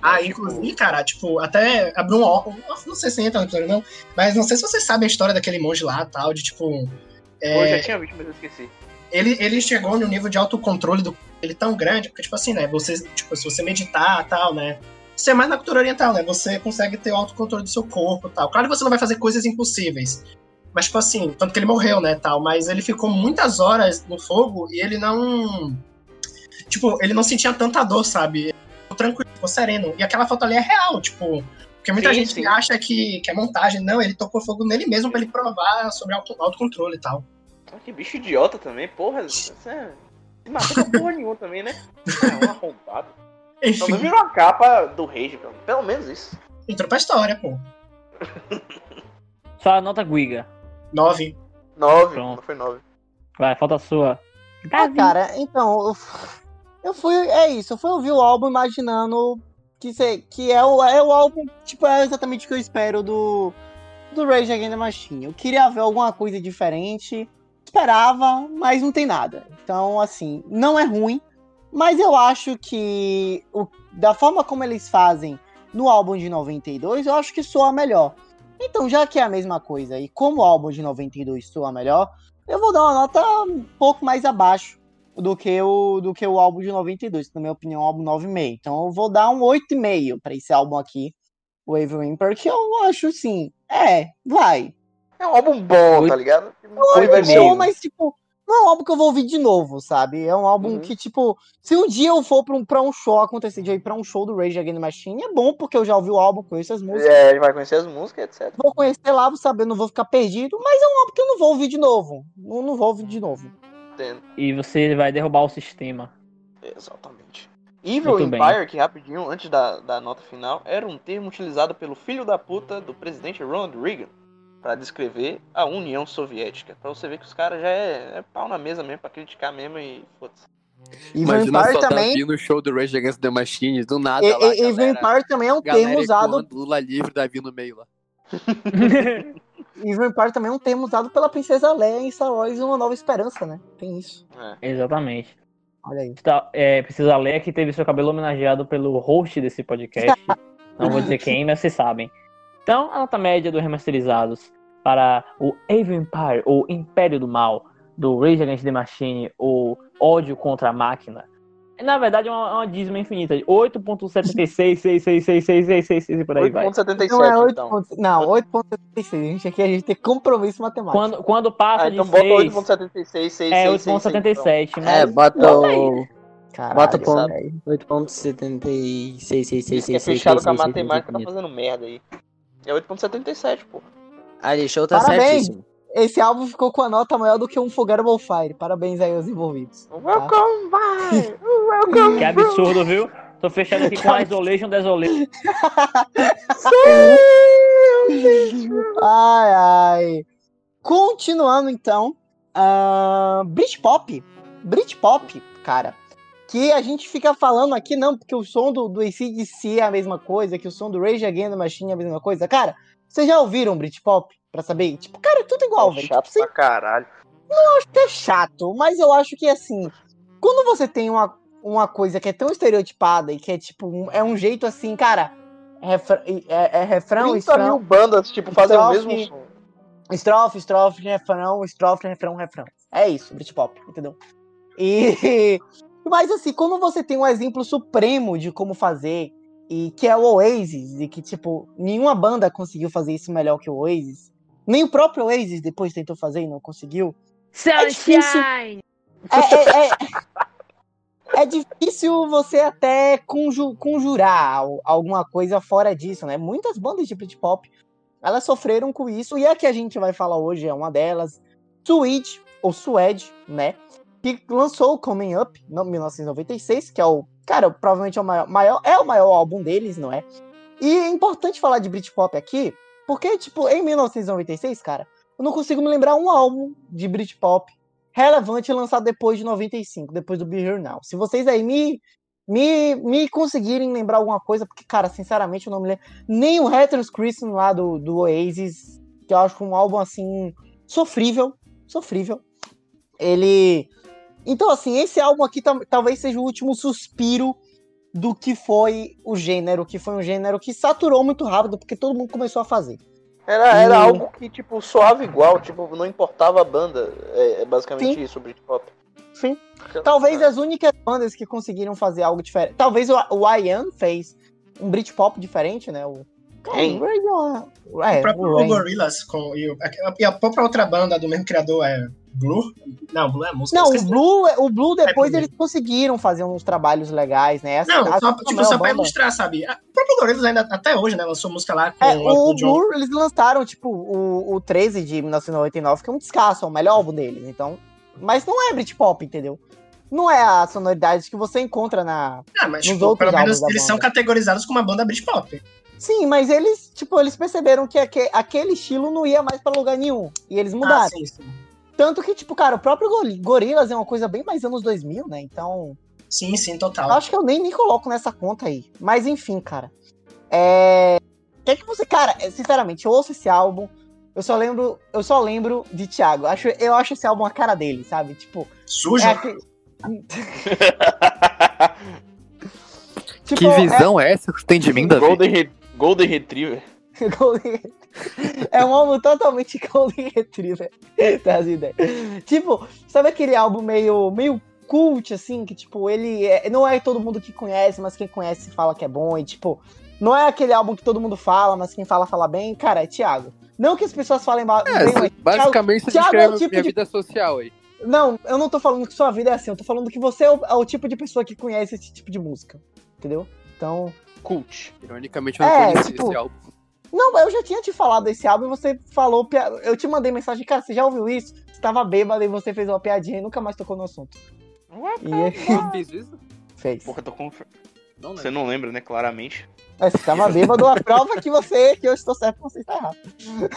Ah, É, tipo, inclusive, cara, tipo, até abriu um. ó- Não sei se entra no episódio, não, mas não sei se vocês sabem a história daquele monge lá tal, de tipo. é, Eu já tinha visto, mas eu esqueci. ele, ele chegou no nível de autocontrole do ele tão grande, porque, tipo assim, né? Você, tipo, se você meditar tal, né? Você é mais na cultura oriental, né? Você consegue ter o autocontrole do seu corpo tal. Claro que você não vai fazer coisas impossíveis. Mas, tipo assim, tanto que ele morreu, né, tal. Mas ele ficou muitas horas no fogo e ele não. Tipo, ele não sentia tanta dor, sabe? Tranquilo, ficou sereno. E aquela foto ali é real, tipo. Porque muita Sim, gente sim. acha que, que é montagem. Não, ele tocou fogo nele mesmo pra ele provar sobre auto, autocontrole e tal. Que bicho idiota também, porra. Você é... matou porra nenhuma também, né? É um arrombado. Menos Enfim, virou a capa do Rage, pelo, pelo menos isso. entrou pra história, pô. Só a nota Guiga. Nove. Nove, Pronto. não foi nove. Vai, falta a sua. Ah, cara, então, eu, eu fui, é isso, eu fui ouvir o álbum imaginando que, se, que é, o, é o álbum, tipo, é exatamente o que eu espero do, do Rage Against the Machine. Eu queria ver alguma coisa diferente, esperava, mas não tem nada. Então, assim, não é ruim, mas eu acho que o, da forma como eles fazem no álbum de 92, eu acho que soa melhor. Então, já que é a mesma coisa, e como o álbum de 92 soa melhor, eu vou dar uma nota um pouco mais abaixo do que o, do que o álbum de 92, que na minha opinião é um álbum 9,5. Então eu vou dar um 8,5 pra esse álbum aqui, Wave Whimper, que eu acho assim, é, vai. É um álbum bom, tá ligado? E meio. um- Bom, mas tipo, não é um álbum que eu vou ouvir de novo, sabe? É um álbum Uhum. que, tipo, se um dia eu for pra um, pra um show acontecer de ir pra um show do Rage Against the Machine, é bom, porque eu já ouvi o álbum, conheço as músicas. É, ele vai conhecer as músicas, etc. Vou conhecer lá, vou saber, não vou ficar perdido, mas é um álbum que eu não vou ouvir de novo. Não, não vou ouvir de novo. Entendo. E você vai derrubar o sistema. Exatamente. Evil Muito bem. Empire, que rapidinho, antes da, da nota final, era um termo utilizado pelo filho da puta do presidente Ronald Reagan pra descrever a União Soviética. Pra você ver que os caras já é, é pau na mesa mesmo, pra criticar mesmo e foda-se. Imagina só também. Davi no show do Rage Against the Machine, do nada E- lá, e- galera, também é um termo usado. Lula livre, Davi no meio lá. Evil Empire também é um termo usado pela Princesa Leia em Star Wars Uma Nova Esperança, né? Tem isso. É. Exatamente. Olha aí. Tá, é, precisa ler que teve seu cabelo homenageado pelo host desse podcast. Não vou dizer quem, mas vocês sabem. Então, a nota média dos remasterizados para o Evil Empire, ou Império do Mal, do Rage Against the Machine, ou Ódio contra a Máquina, na verdade é uma, é uma dízima infinita. de 8.76666666 e por aí vai. 8.77, Não, é 8. então. ponto- Não, 8.76. Gente, aqui a gente tem compromisso matemático. Quando, quando passa Ah, então de bota 6, 8.76, 6, é 8.77. Mas É, bota o Caralho, Bota ponto. 8.76666666. Isso que é fechado com a matemática, tá fazendo merda aí. É 8.77, pô. Ali, show tá Parabéns. certíssimo. Esse álbum ficou com a nota maior do que um Forgettable Fire. Parabéns aí aos envolvidos. Welcome, vai! Welcome! Que absurdo, viu? Tô fechando aqui com a Isolation Desolation. Ai, ai. Continuando então. ahn, Britpop. Britpop, cara. Que a gente fica falando aqui, não, porque o som do, do ACDC é a mesma coisa, que o som do Rage Against the Machine é a mesma coisa. Cara, vocês já ouviram Britpop? Pra saber? Tipo, cara, é tudo igual, velho. chato Tipo, pra caralho. é chato, mas eu acho que assim, quando você tem uma, uma coisa que é tão estereotipada e que é tipo, um- é um jeito assim, cara, refra- é, é refrão, 30 mil estrofe, bandas, tipo, fazem o estrofe. mesmo som. estrofe, estrofe, refrão, estrofe, refrão, refrão. É isso, Britpop, entendeu? E mas assim, quando você tem um exemplo supremo de como fazer e que é o Oasis e que tipo nenhuma banda conseguiu fazer isso melhor que o Oasis, nem o próprio Oasis depois tentou fazer e não conseguiu. É difícil. É, é, é, é difícil você até conju- conjurar al- alguma coisa fora disso, né? Muitas bandas de Britpop, elas sofreram com isso, e a que a gente vai falar hoje é uma delas, Swede, ou Suede, né? Que lançou o Coming Up, em 1996, que é o, cara, provavelmente é o maior, maior- é o maior álbum deles, não é? E é importante falar de Britpop aqui, porque, tipo, em 1996, cara, eu não consigo me lembrar um álbum de Britpop relevante lançado depois de 95, depois do Be Here Now. Se vocês aí me, me, me conseguirem lembrar alguma coisa, porque, cara, sinceramente eu não me lembro. Nem o Retrans Christian lá do, do Oasis, que eu acho um álbum assim, sofrível. Sofrível. Ele. Então, assim, esse álbum aqui talvez seja o último suspiro do que foi o gênero, que foi um gênero que saturou muito rápido, porque todo mundo começou a fazer. Era, era E- algo que, tipo, soava igual, tipo, não importava a banda. É, é basicamente Sim. isso, o Britpop. Sim. Talvez as únicas bandas que conseguiram fazer algo diferente. Talvez o, o Ian fez um Britpop diferente, né? O. Quem? o Rayon- É, o próprio Rain. Gorillaz com, e, a, e a própria outra banda do mesmo criador é Blue? Não, Blue é música. Não, o. Blue, o Blue depois É, eles conseguiram fazer uns trabalhos legais, né? Essa- Não, só, tipo, só pra ilustrar, sabe? O próprio Gorillaz ainda, até hoje, né, lançou música lá com É, o o. Blue, eles lançaram, tipo, o, o 13 de 1999, que é um descasso, é o melhor álbum deles, então... Mas não é Britpop, entendeu? Não é a sonoridade que você encontra na... Ah, mas, nos tipo, outros pelo menos eles são categorizados como uma banda Britpop. Sim, mas eles, tipo, eles perceberam que aque- aquele estilo não ia mais pra lugar nenhum, e eles mudaram. Ah, sim, sim. Tanto que, tipo, cara, o próprio Gor- Gorillaz é uma coisa bem mais anos 2000, né? Então... Sim, sim, total. Eu acho que eu nem me coloco nessa conta aí. Mas enfim, cara. É. O que é que você. Cara, é, sinceramente, eu ouço esse álbum. Eu só lembro. Eu só lembro de Thiago. Eu acho, eu acho esse álbum a cara dele, sabe? Tipo. Sujo. É aquele... tipo, que visão é... essa que você tem de mim, Davi? Golden, Re- Golden Retriever. É, Golden- é um álbum totalmente Golden Retriever das ideias. Tipo, sabe aquele álbum meio, meio cult, assim, que tipo, ele é- não é todo mundo que conhece, mas quem conhece fala que é bom, e tipo, não é aquele álbum que todo mundo fala, mas quem fala, fala bem. Cara, é Thiago. Não que as pessoas falem ba- É, bem, mas basicamente você Thiago é o descreve tipo minha de- vida social aí. Não, eu não tô falando que sua vida é assim, eu tô falando que você é o, é o tipo de pessoa que conhece esse tipo de música. Entendeu? Então. Cult. Ironicamente, eu É, não conheci tipo, esse álbum. Não, eu já tinha te falado desse álbum e você falou. Eu te mandei mensagem, cara, você já ouviu isso? Você tava bêbado e você fez uma piadinha e nunca mais tocou no assunto. E Eu fiz isso? fez. Porra, tô com... Não Você não lembra, né? Claramente. Mas você tava bêbado, a prova que você, que eu estou certo, você está errado.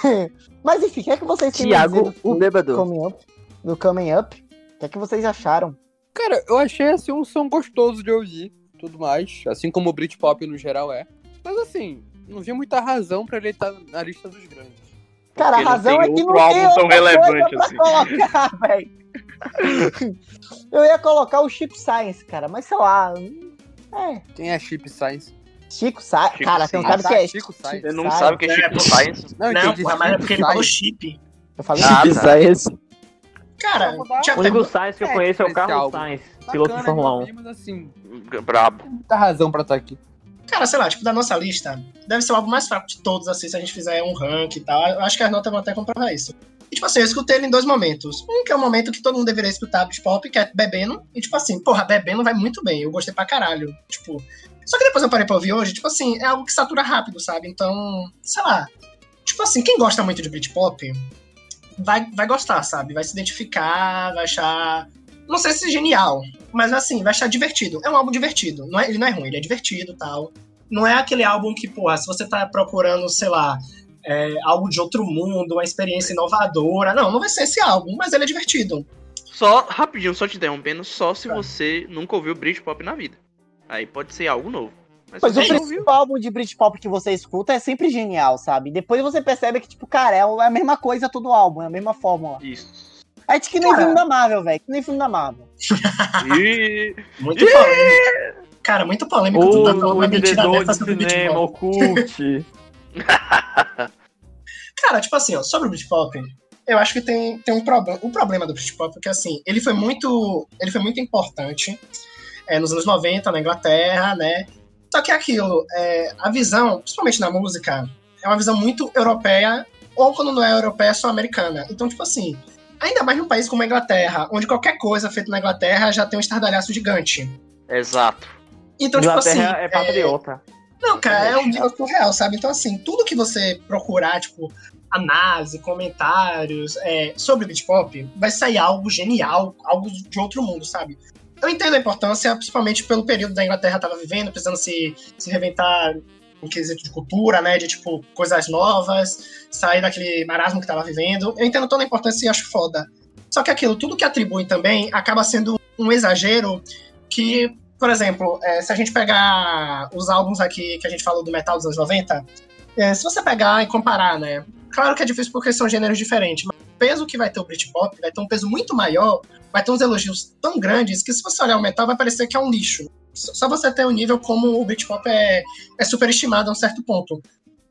Mas enfim, o que é que vocês têm do, o bêbado. Coming Up? Do Coming Up? O que é que vocês acharam? Cara, eu achei assim um som gostoso de ouvir, tudo mais, assim como o Britpop no geral é. Mas assim, não vi muita razão pra ele estar na lista dos grandes. Cara, a razão é que não outro tem álbum tão relevante pra assim. colocar, velho. Eu ia colocar o Chico Science, cara, mas sei lá. É, Quem é Chip Science? Chico Science. Chico Cara, você não Science. sabe o que é Chico Science. Você não Science. sabe o que é É, Chico. Science? Não, Não, porra, mas é Chip porque ele falou Science. chip. Eu falei Ah, Chico tá. Science. Cara, O único Sainz que eu É, conheço é o esse Carlos álbum. Piloto de Fórmula 1. ouvir, Mas assim, Brabo. tem muita razão pra estar aqui. Cara, sei lá, tipo, da nossa lista, deve ser o álbum mais fraco de todos, assim, se a gente fizer um rank e tal. Eu acho que as notas vão até comprovar isso. E, tipo assim, eu escutei ele em dois momentos. Um que é o momento que todo mundo deveria escutar Beat Pop, que é bebendo. E, tipo assim, porra, bebendo vai muito bem. Eu gostei pra caralho. Tipo. Só que depois eu parei pra ouvir hoje, tipo assim, é algo que satura rápido, sabe? Então, sei lá. Tipo assim, quem gosta muito de Beat Pop vai, vai gostar, sabe? Vai se identificar, vai achar. Não sei se genial, mas assim, vai achar divertido. É um álbum divertido. Não é, ele não é ruim, ele é divertido tal. Não é aquele álbum que, porra, se você tá procurando, sei lá, é, algo de outro mundo, uma experiência inovadora. Não, não vai ser esse álbum, mas ele é divertido. Só, rapidinho, só te interrompendo, só se Tá. você nunca ouviu Britpop na vida. Aí pode ser algo novo. Mas, Mas o principal ouviu, álbum de Britpop que você escuta é sempre genial, sabe? Depois você percebe que, tipo, cara, é a mesma coisa todo álbum, é a mesma fórmula. Isso. É que nem Cara. filme da Marvel, velho. Que nem filme da Marvel. Muito polêmico. Cara, muito polêmico. tu tá falando O uma mentira dessa de sobre o Beat cinema, oculte. Cara, tipo assim, ó, sobre o Britpop, eu acho que tem, tem um problema. O problema do Britpop é que, assim, ele foi muito. Ele foi muito importante é, nos anos 90 na Inglaterra, né? Só que é aquilo, é, a visão, principalmente na música, é uma visão muito europeia, ou quando não é europeia, é só americana. Então, tipo assim, ainda mais num país como a Inglaterra, onde qualquer coisa feita na Inglaterra já tem um estardalhaço gigante. Exato. Então, tipo assim. Inglaterra é patriota. Não, cara, é um nível surreal, sabe? Então, assim, tudo que você procurar, tipo, análise, comentários é, sobre o beat pop, vai sair algo genial, algo de outro mundo, sabe? Eu entendo a importância, principalmente pelo período da Inglaterra tava vivendo, precisando se, se reinventar em quesito de cultura, né? De, tipo, coisas novas, sair daquele marasmo que tava vivendo. Eu entendo toda a importância e acho foda. Só que aquilo, tudo que atribuem também, acaba sendo um exagero que por exemplo, é, se a gente pegar os álbuns aqui que a gente falou do metal dos anos 90, é, se você pegar e comparar, né? Claro que é difícil porque são gêneros diferentes, mas o peso que vai ter o Britpop vai ter um peso muito maior, vai ter uns elogios tão grandes que se você olhar o metal vai parecer que é um lixo. Só você ter um nível como o Britpop é, é superestimado a um certo ponto.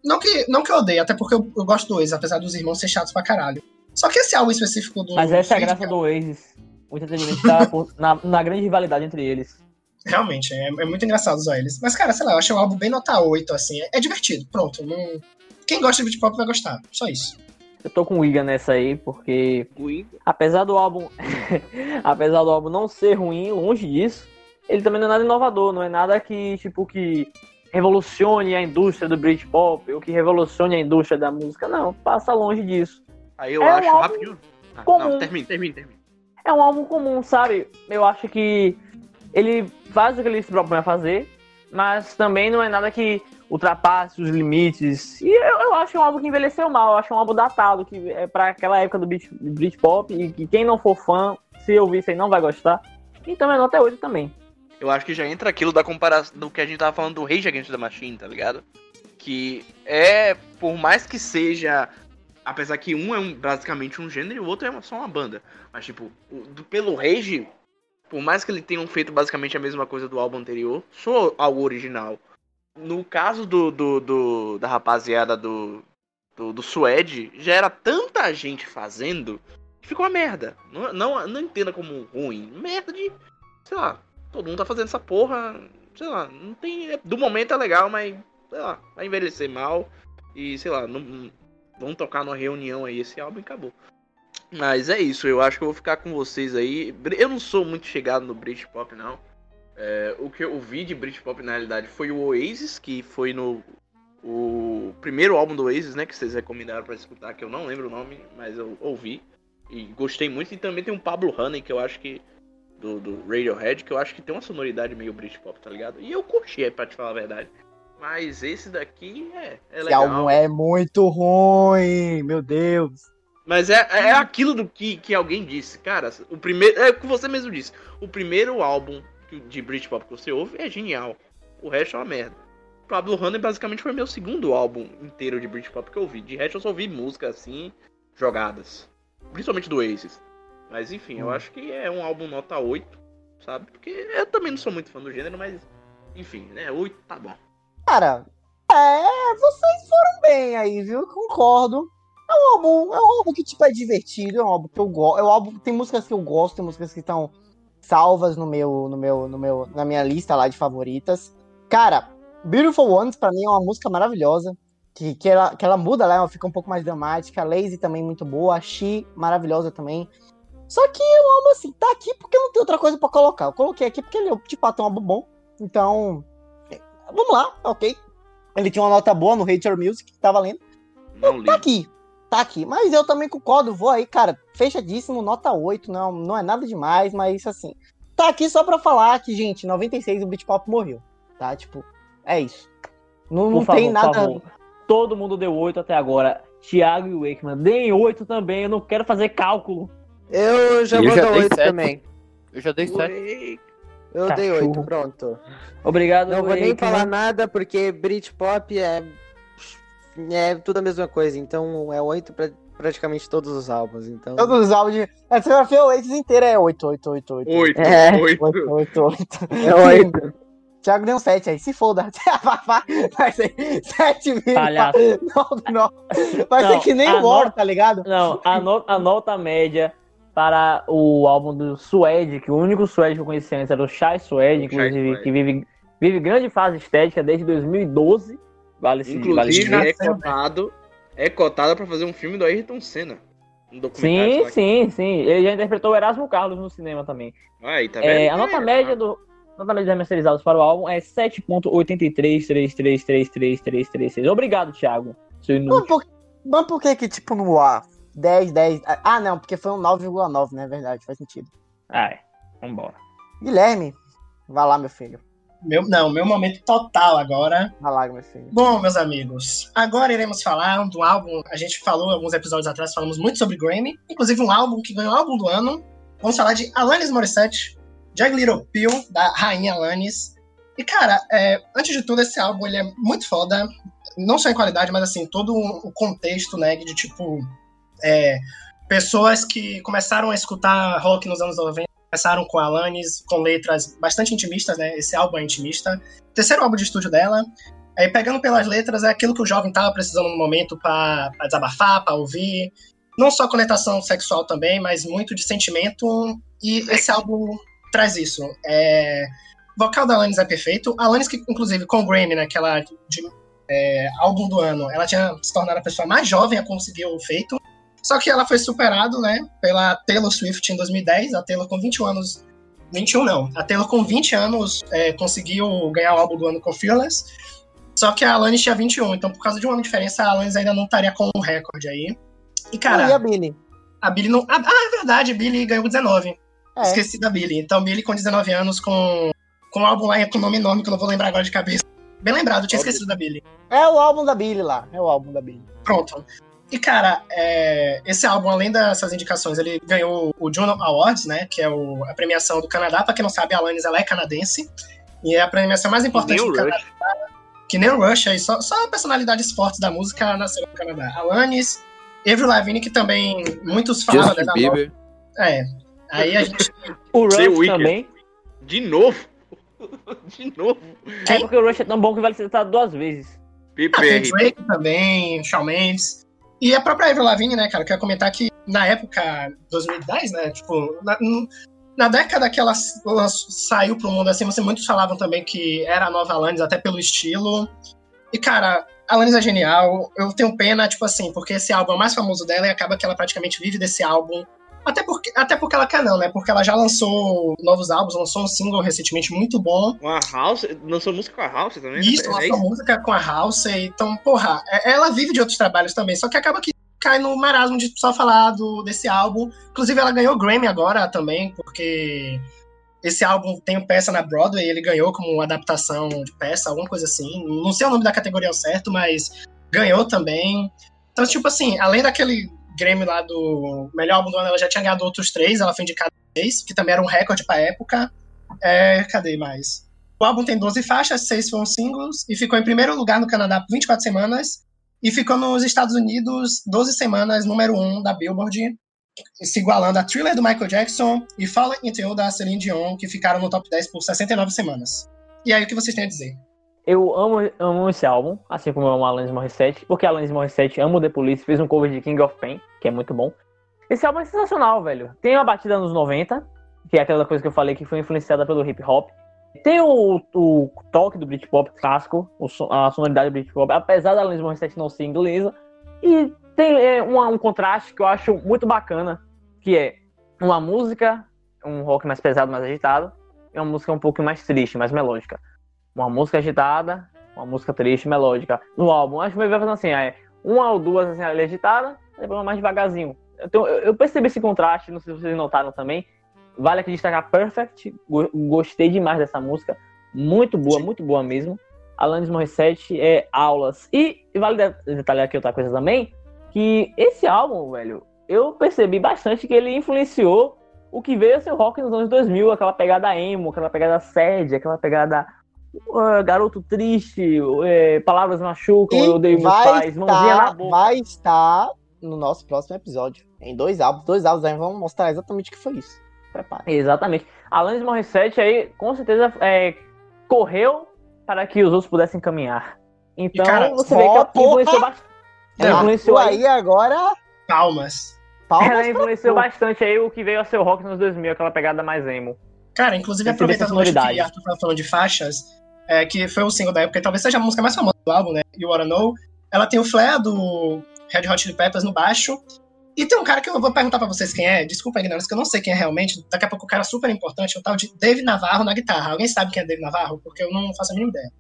Não que, não que eu odeie, até porque eu, eu gosto do Oasis, apesar dos irmãos ser chatos pra caralho. Só que esse álbum específico do. Mas essa é a graça do Oasis. O entretenimento tá por- na, na grande rivalidade entre eles. Realmente, é, é muito engraçado usar eles. Mas, cara, sei lá, eu achei um álbum bem nota 8, assim. É, é divertido, pronto. Não... Quem gosta de beat pop vai gostar. Só isso. Eu tô com o Iga nessa aí, porque apesar do álbum. apesar do álbum não ser ruim, longe disso, ele também não é nada inovador, não é nada que, tipo, que revolucione a indústria do Britpop, ou que revolucione a indústria da música. Não, passa longe disso. Aí eu É um acho, rapidinho. Ah, comum. não, termina, termina, termina. É um álbum comum, sabe? Eu acho que ele faz o que ele se propõe a fazer, mas também não é nada que ultrapasse os limites. E eu, eu acho um álbum que envelheceu mal, eu acho um álbum datado, que é pra aquela época do Britpop, e que quem não for fã, se ouvir isso aí, não vai gostar. Então é nota 8 também. Eu acho que já entra aquilo da comparação do que a gente tava falando do Rage Against the Machine, tá ligado? Que é, por mais que seja. Apesar que um é um- basicamente um gênero e o outro é só uma banda. Mas, tipo, o- pelo Rage, por mais que eles tenham feito basicamente a mesma coisa do álbum anterior, só algo original. No caso do, do, do- da rapaziada do, do, do Suede, já era tanta gente fazendo que ficou uma merda. Não, não, não entenda como ruim. Merda de. Sei lá, todo mundo tá fazendo essa porra. Sei lá, não tem. Do momento é legal, mas. Sei lá, vai envelhecer mal. E sei lá, não, vamos tocar numa reunião aí esse álbum e acabou. Mas é isso, eu acho que eu vou ficar com vocês aí. Eu não sou muito chegado no Britpop, não. É, o que eu vi de Britpop na realidade foi o Oasis, que foi no o primeiro álbum do Oasis, né, que vocês recomendaram para escutar, que eu não lembro o nome, mas eu ouvi e gostei muito. E também tem um Pablo Honey, que eu acho que do, do Radiohead, que eu acho que tem uma sonoridade meio Britpop, tá ligado? E eu curti, é pra te falar a verdade. Mas esse daqui é, é Esse legal. álbum é muito ruim, meu Deus. Mas é, é aquilo do que, que alguém disse, cara. O primeiro. É o que você mesmo disse. O primeiro álbum de Britpop que você ouve é genial. O resto é uma merda. Pablo Honey basicamente foi meu segundo álbum inteiro de Britpop que eu ouvi. De resto eu só ouvi música assim, jogadas. Principalmente do Oasis. Mas enfim, eu acho que é um álbum nota 8, sabe? Porque eu também não sou muito fã do gênero, mas. Enfim, né? 8 tá bom. Cara, é, vocês foram bem aí, viu? Concordo. É um álbum, é um álbum que tipo é divertido, é um álbum que eu gosto, é um álbum tem músicas que eu gosto, tem músicas que estão salvas no meu, no meu, no meu, na minha lista lá de favoritas. Cara, Beautiful Ones pra mim é uma música maravilhosa, que, que, ela, que ela muda, né? Ela fica um pouco mais dramática. Lazy também muito boa, She maravilhosa também. Só que o álbum assim tá aqui porque não tem outra coisa pra colocar. Eu coloquei aqui porque ele é de fato é um álbum bom. Então, é, vamos lá, ok. Ele tinha uma nota boa no Hate Your Music, que tá valendo. Não li. Tá aqui. Tá aqui. Mas eu também concordo, vou aí, cara, fechadíssimo, nota 8. Não, não é nada demais, mas assim. Tá aqui só pra falar que, gente, em 96 o Britpop morreu. Tá? Tipo, é isso. Não, não favor, tem nada. Todo mundo deu 8 até agora. Thiago e Wakeman, deem 8 também. Eu não quero fazer cálculo. Eu já Eu vou já dar dei 8 sete. também. Eu já dei 7. Ué, Eu dei Cachorro. 8, pronto. Obrigado, Não vou nem falar nada, porque Britpop é. É tudo a mesma coisa, então é 8 pra praticamente todos os álbuns. Então. Todos os álbuns. A discografia Oasis inteira é 8, 8, 8, 8. 8, É. 8. 8, 8, 8. É 8. Thiago deu um 7 aí, se foda. Vai ser 7 mil. Palhaço. Não, não. Vai Não, ser que nem a o War, tá ligado? Não, a, no- a nota média para o álbum do Suede, que o único Suede que eu conhecia antes era o Shy Suede, inclusive, Suede. que vive, vive grande fase estética desde 2012. Vale vale Inclusive, dizer. é cotado, é cotado pra fazer um filme do Ayrton Senna. Um. Sim, sim, sim. Ele já interpretou o Erasmo Carlos no cinema também. que- Aí, tá vendo? É, a nota É, média do. A nota média remasterizados para o álbum é 7.8333333336. Obrigado, Thiago. Mas por, mas por que que, tipo, no A, 10, 10... Ah, não, porque foi um 9,9, né? Verdade, faz sentido. Ai, vambora. Guilherme, vai lá, meu filho. Meu, não, meu momento total agora. Vai lá, meu filho. Bom, meus amigos, agora iremos falar do álbum. A gente falou alguns episódios atrás, falamos muito sobre Grammy, inclusive um álbum que ganhou álbum do ano. Vamos falar de Alanis Morissette, Jag Little Pill, da Rainha Alanis. E, cara, é, antes de tudo, esse álbum ele é muito foda, não só em qualidade, mas assim, todo o contexto, né, de tipo. É, pessoas que começaram a escutar rock nos anos 90, começaram com Alanis, com letras bastante intimistas, né? Esse álbum é intimista. Terceiro álbum de estúdio dela. Aí, pegando pelas letras, é aquilo que o jovem tava precisando no momento pra desabafar, pra ouvir. Não só conotação sexual também, mas muito de sentimento. E esse álbum traz isso. É... O vocal da Alanis é perfeito. Alanis, que inclusive com o Grammy, naquela de, é, álbum do ano, ela tinha se tornado a pessoa mais jovem a conseguir o feito. Só que ela foi superado, né, pela Taylor Swift em 2010. A Taylor com 21 anos. 21 não. A Taylor com 20 anos é, conseguiu ganhar o álbum do ano com Fearless. Só que a Alanis tinha 21, então por causa de um ano de diferença, a Alanis ainda não estaria com um recorde aí. E, cara, e a Billy? a Billy não. Ah, ah, é verdade, a Billy ganhou 19. É. Esqueci da Billy. Então, Billy com 19 anos, com, com um álbum lá com nome enorme que eu não vou lembrar agora de cabeça. Bem lembrado, tinha Óbvio. esquecido da Billy. É o álbum da Billy lá. É o álbum da Billy. Pronto. E, cara, é, esse álbum, além dessas indicações, ele ganhou o Juno Awards, né? Que é o- a premiação do Canadá. Pra quem não sabe, a Alanis ela é canadense. E é a premiação mais importante nem do o Canadá. Rush. Que nem o Rush aí, só, só personalidades fortes da música nasceram no Canadá. Alanis, Avril Lavigne, que também muitos falaram, né? Justin da Bieber. É. Aí a gente. O Rush também. De novo. De novo. É porque o Rush é tão bom que vale ser citado duas vezes. Ah, tem. Drake também, Shawn Mendes. E a própria Avril Lavigne, né, cara? Eu quero comentar que na época, 2010, né? Tipo, na, na década que ela, ela saiu pro mundo assim, muitos falavam também que era a nova Alanis, até pelo estilo. E, cara, Alanis é genial. Eu tenho pena, tipo assim, porque esse álbum é o mais famoso dela e acaba que ela praticamente vive desse álbum. Até porque, até porque ela quer não, né? Porque ela já lançou novos álbuns, lançou um single recentemente muito bom. Com a House, lançou música com a House também? Isso, é lançou música com a House. Então, porra, é- ela vive de outros trabalhos também. Só que acaba que cai no marasmo de só falar do, desse álbum. Inclusive, ela ganhou Grammy agora também, porque esse álbum tem peça na Broadway, ele ganhou como adaptação de peça, alguma coisa assim. Não sei o nome da categoria ao certo, mas ganhou também. Então, tipo assim, além daquele Grammy lá do melhor álbum do ano, ela já tinha ganhado outros três, ela foi indicada três, que também era um recorde pra época. É, cadê mais? O álbum tem 12 faixas, seis foram singles, e ficou em primeiro lugar no Canadá por 24 semanas, e ficou nos Estados Unidos 12 semanas, número 1 da Billboard, se igualando a Thriller do Michael Jackson e Fallen Into You da Celine Dion, que ficaram no top 10 por 69 semanas. E aí, o que vocês têm a dizer? Eu amo, amo esse álbum, assim como eu amo Alanis Morissette, porque Alanis Morissette ama The Police, fez um cover de King of Pain, que é muito bom. Esse álbum é sensacional, velho. Tem uma batida nos 90, que é aquela coisa que eu falei que foi influenciada pelo hip hop. Tem o, o toque do Britpop clássico, a sonoridade do Britpop, apesar da Alanis Morissette não ser inglesa. E tem é, uma- um contraste que eu acho muito bacana, que é uma música, um rock mais pesado, mais agitado, e uma música um pouco mais triste, mais melódica. Uma música agitada, uma música triste, melódica. No álbum, acho que vai fazendo assim, é uma ou duas assim, ali agitada, depois mais devagarzinho. Eu, eu percebi esse contraste, não sei se vocês notaram também. Vale aqui destacar Perfect, go- gostei demais dessa música, muito boa, muito boa mesmo. Alanis Morissette é aulas. E, vale de- detalhar aqui outra coisa também, que esse álbum, velho, eu percebi bastante que ele influenciou o que veio a ser o rock nos anos 2000, aquela pegada emo, aquela pegada sad, aquela pegada uh, garoto triste, uh, palavras machucam, eu odeio meus vai pais, mãozinha na estar, boca. vai estar no nosso próximo episódio. Em dois álbuns, dois álbuns aí vamos mostrar exatamente o que foi isso. Prepare. Exatamente. Alanis Morissette aí, com certeza, é, correu para que os outros pudessem caminhar. Então, cara, você vê que ela influenciou bastante. Ela influenciou aí, aí agora. Palmas. Palmas ela influenciou bastante aí o que veio a ser o rock nos 2000, aquela pegada mais emo. Cara, inclusive, aproveitando o que. Arthur tava falando de faixas, é, que foi o single da época, e talvez seja a música mais famosa do álbum, né? You Wanna Know. Ela tem o flare do Red Hot Chili Peppers no baixo. E tem um cara que eu vou perguntar pra vocês quem é, desculpa a ignorância, que eu não sei quem é realmente. Daqui a pouco o cara super importante, o tal de Dave Navarro na guitarra. Alguém sabe quem é Dave Navarro? Porque eu não faço a mínima ideia.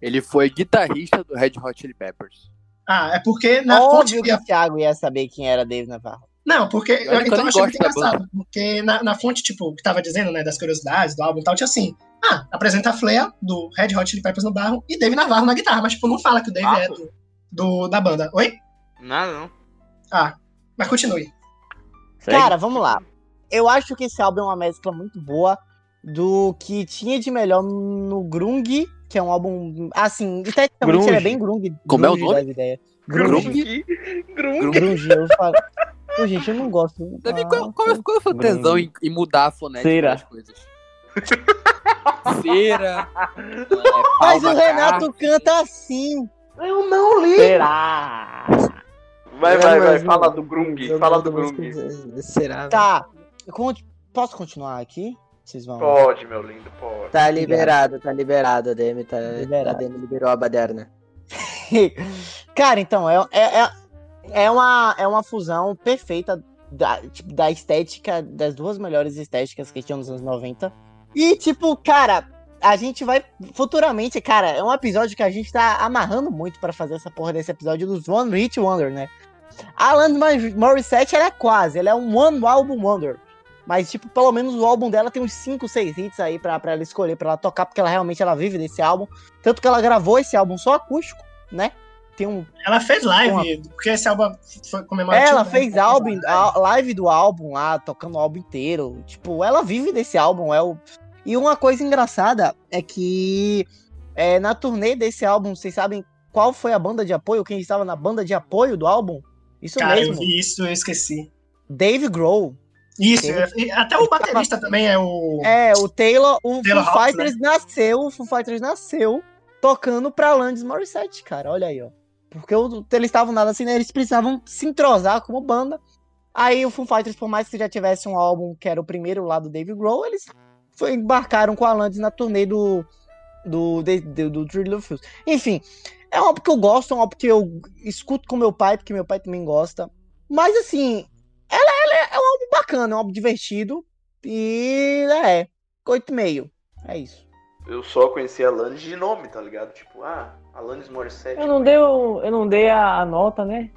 Ele foi guitarrista do Red Hot Chili Peppers. Ah, é porque na fonte. Óbvio que o Thiago ia saber quem era Dave Navarro. Não, porque. Eu acho que eu então eu achei muito engraçado. Porque na, na fonte, tipo, que tava dizendo, né, das curiosidades do álbum e tal, tinha assim. Ah, apresenta a Flea do Red Hot Chili Peppers no barro e Dave Navarro na guitarra, mas, tipo, não fala que o Dave Ah, é do, do- da banda. Oi? Nada, não. Ah, mas continue. Cara, vamos lá. Eu acho que esse álbum é uma mescla muito boa do que tinha de melhor no Grung, que é um álbum. Assim, esteticamente Grunge. ele é bem Grung. Como é o grunge nome? ideias. Grunge? Grung. Grunge, eu falo. Pô, gente, eu não gosto. Davi, Ah, qual, qual, qual é o tesão em, em mudar a fonética Cera. das coisas? Cera. é, Mas o Renato canta assim. Eu não li. Será? Vai, vai, vai. mas Fala do Grung. Fala do Grung. Será? Tá. Conte- Posso continuar aqui? Vocês vão. Pode, meu lindo, pode. Tá liberado, tá liberado, DM tá, Liberado. a DM liberou a baderna. Cara, então, é, é, é, é, uma, é uma fusão perfeita da, tipo, da estética, das duas melhores estéticas que tinham nos anos 90. E, tipo, cara, a gente vai futuramente, cara, é um episódio que a gente tá amarrando muito pra fazer essa porra desse episódio dos One Hit Wonder, né? A Alanis Morissette, ela é quase, ela é um One Album Wonder. Mas, tipo, pelo menos o álbum dela tem uns 5, 6 hits aí pra, pra ela escolher, pra ela tocar, porque ela realmente ela vive desse álbum. Tanto que ela gravou esse álbum só acústico, né? Tem um. Ela fez live, porque esse álbum foi comemorativo. Ela né? fez álbum, a live do álbum lá, tocando o álbum inteiro. Tipo, ela vive desse álbum. É o... E uma coisa engraçada é que é, na turnê desse álbum, vocês sabem qual foi a banda de apoio? Quem estava na banda de apoio do álbum? Isso Cara, eu mesmo. vi isso, eu esqueci. Dave Grohl. Isso, Teve- e até o baterista também é o. É, o Taylor, o Taylor Foo Hawkes, Fighters nasceu, o Foo Fighters nasceu tocando pra Alanis Morissette, cara, olha aí, ó. Porque eles estavam nada assim, né, eles precisavam se entrosar como banda. Aí o Foo Fighters, por mais que já tivesse um álbum que era o primeiro lá do Dave Grohl, eles foi, embarcaram com a Alanis na turnê do do, do Three Little Fields. Enfim, é um álbum que eu gosto, é um álbum que eu escuto com meu pai, porque meu pai também gosta. Mas assim, ela, ela é, é um álbum bacana, é um álbum divertido. E é, 8,5. É isso. Eu só conheci a Alanis de nome, tá ligado? Tipo, ah, Alanis Morissette. Eu não dei, o- eu não dei a, a nota, né?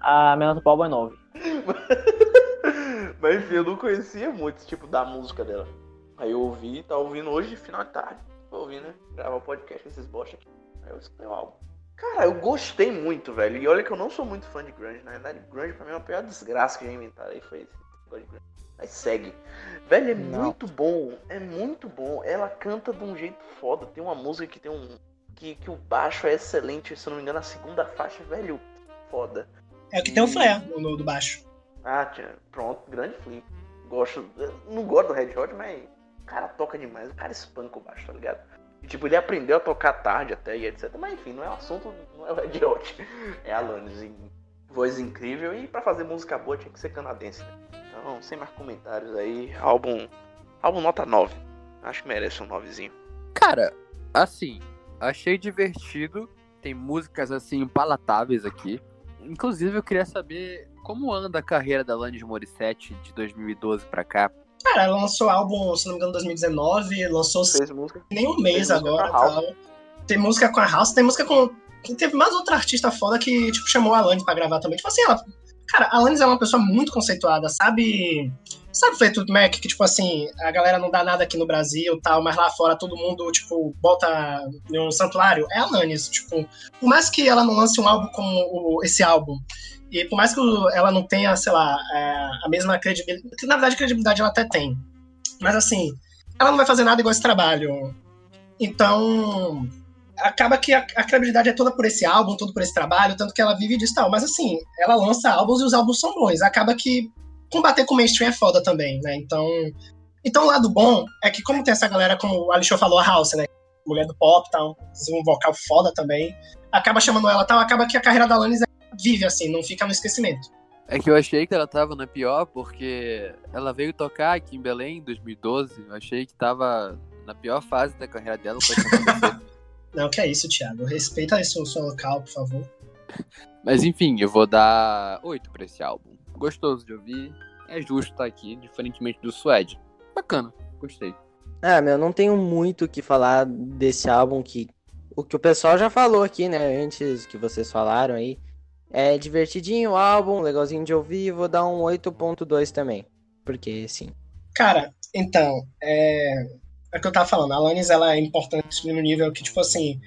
A minha nota pro é 9. Mas enfim, eu não conhecia muito, tipo, da música dela. Aí eu ouvi, tá ouvindo hoje, final de tarde. Vou ouvir, né? Gravar o podcast com esses bosta aqui. Aí eu escutei o álbum. Cara, eu gostei muito, velho. E olha que eu não sou muito fã de grunge. Na verdade, grunge pra mim é a pior desgraça que já inventaram. Aí foi esse negócio de grunge. Aí segue. Velho, é Não. muito bom. É muito bom. Ela canta de um jeito foda. Tem uma música que tem um... Que, que o baixo é excelente. Se eu não me engano, a segunda faixa, velho, foda. É o que tem o flare no, no- do baixo. Ah, tia, pronto, grande flip. Gosto. eu Não gosto do Red Hot, mas o cara toca demais. O cara espanca o baixo, tá ligado? E, tipo, ele aprendeu a tocar tarde até e etc. Mas enfim, não é o assunto, não é o Red Hot. É a Alanis em voz incrível. E pra fazer música boa tinha que ser canadense, né? Então, sem mais comentários aí, álbum. Álbum nota 9. Acho que merece um 9zinho. Cara, assim, achei divertido. Tem músicas assim palatáveis aqui. Inclusive, eu queria saber como anda a carreira da Alanis Morissette de 2012 pra cá. Cara, ela lançou álbum, se não me engano, em 2019, lançou Fez música. nem um mês música agora tal. Tem música com a House, tem música com. Teve mais outra artista foda que, tipo, chamou a Alanis pra gravar também. Tipo assim, ela. Cara, a Alanis é uma pessoa muito conceituada, sabe? Sabe Fleetwood Mac, que, tipo assim, a galera não dá nada aqui no Brasil tal, mas lá fora todo mundo, tipo, bota no santuário? É a Alanis, tipo, por mais que ela não lance um álbum como o- esse álbum, e por mais que o- ela não tenha, sei lá, é, a mesma credibilidade, que na verdade credibilidade ela até tem, mas assim, ela não vai fazer nada igual esse trabalho. Então, acaba que a, a credibilidade é toda por esse álbum, todo por esse trabalho, tanto que ela vive disso tal. Mas assim, ela lança álbuns e os álbuns são bons. Acaba que combater com o mainstream é foda também, né? Então, então o lado bom é que como tem essa galera, como o Alexandre falou, a House, né? Mulher do pop e tal, um vocal foda também. Acaba chamando ela tal, acaba que a carreira da Alanis vive assim, não fica no esquecimento. É que eu achei que ela tava na pior porque ela veio tocar aqui em Belém em 2012. Eu achei que tava na pior fase da carreira dela. Não, que é isso, Thiago. Respeita isso, o seu local, por favor. Mas enfim, eu vou dar 8 pra esse álbum. Gostoso de ouvir. É justo estar aqui, diferentemente do Suede. Bacana, gostei. Ah, meu, não tenho muito o que falar desse álbum que o que o pessoal já falou aqui, né, antes que vocês falaram aí. É divertidinho o álbum, legalzinho de ouvir, vou dar um 8.2 também. Porque sim. Cara, então, é, é o que eu tava falando. A Alanis, ela é importante no nível que, tipo assim.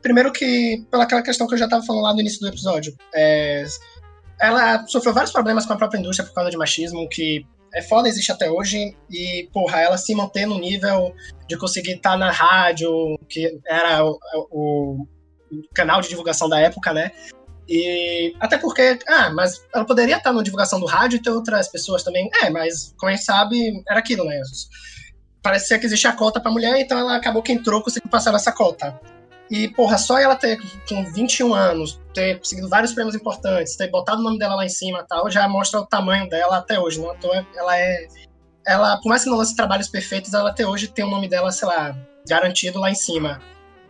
Primeiro que, pela aquela questão que eu já tava falando lá no início do episódio. é, ela sofreu vários problemas com a própria indústria por causa de machismo, que é foda, existe até hoje. E, porra, ela se manter no nível de conseguir estar na rádio, que era o, o- canal de divulgação da época, né? E até porque, ah, mas ela poderia estar na divulgação do rádio e ter outras pessoas também. É, mas como a gente sabe, era aquilo, né? Parecia que existia a cota pra mulher, então ela acabou que entrou conseguiu passar nessa cota. E, porra, só ela ter, com 21 anos, ter conseguido vários prêmios importantes, ter botado o nome dela lá em cima tal, já mostra o tamanho dela até hoje. Não à toa, ela é. Ela, por mais que não lance trabalhos perfeitos, ela até hoje tem o nome dela, sei lá, garantido lá em cima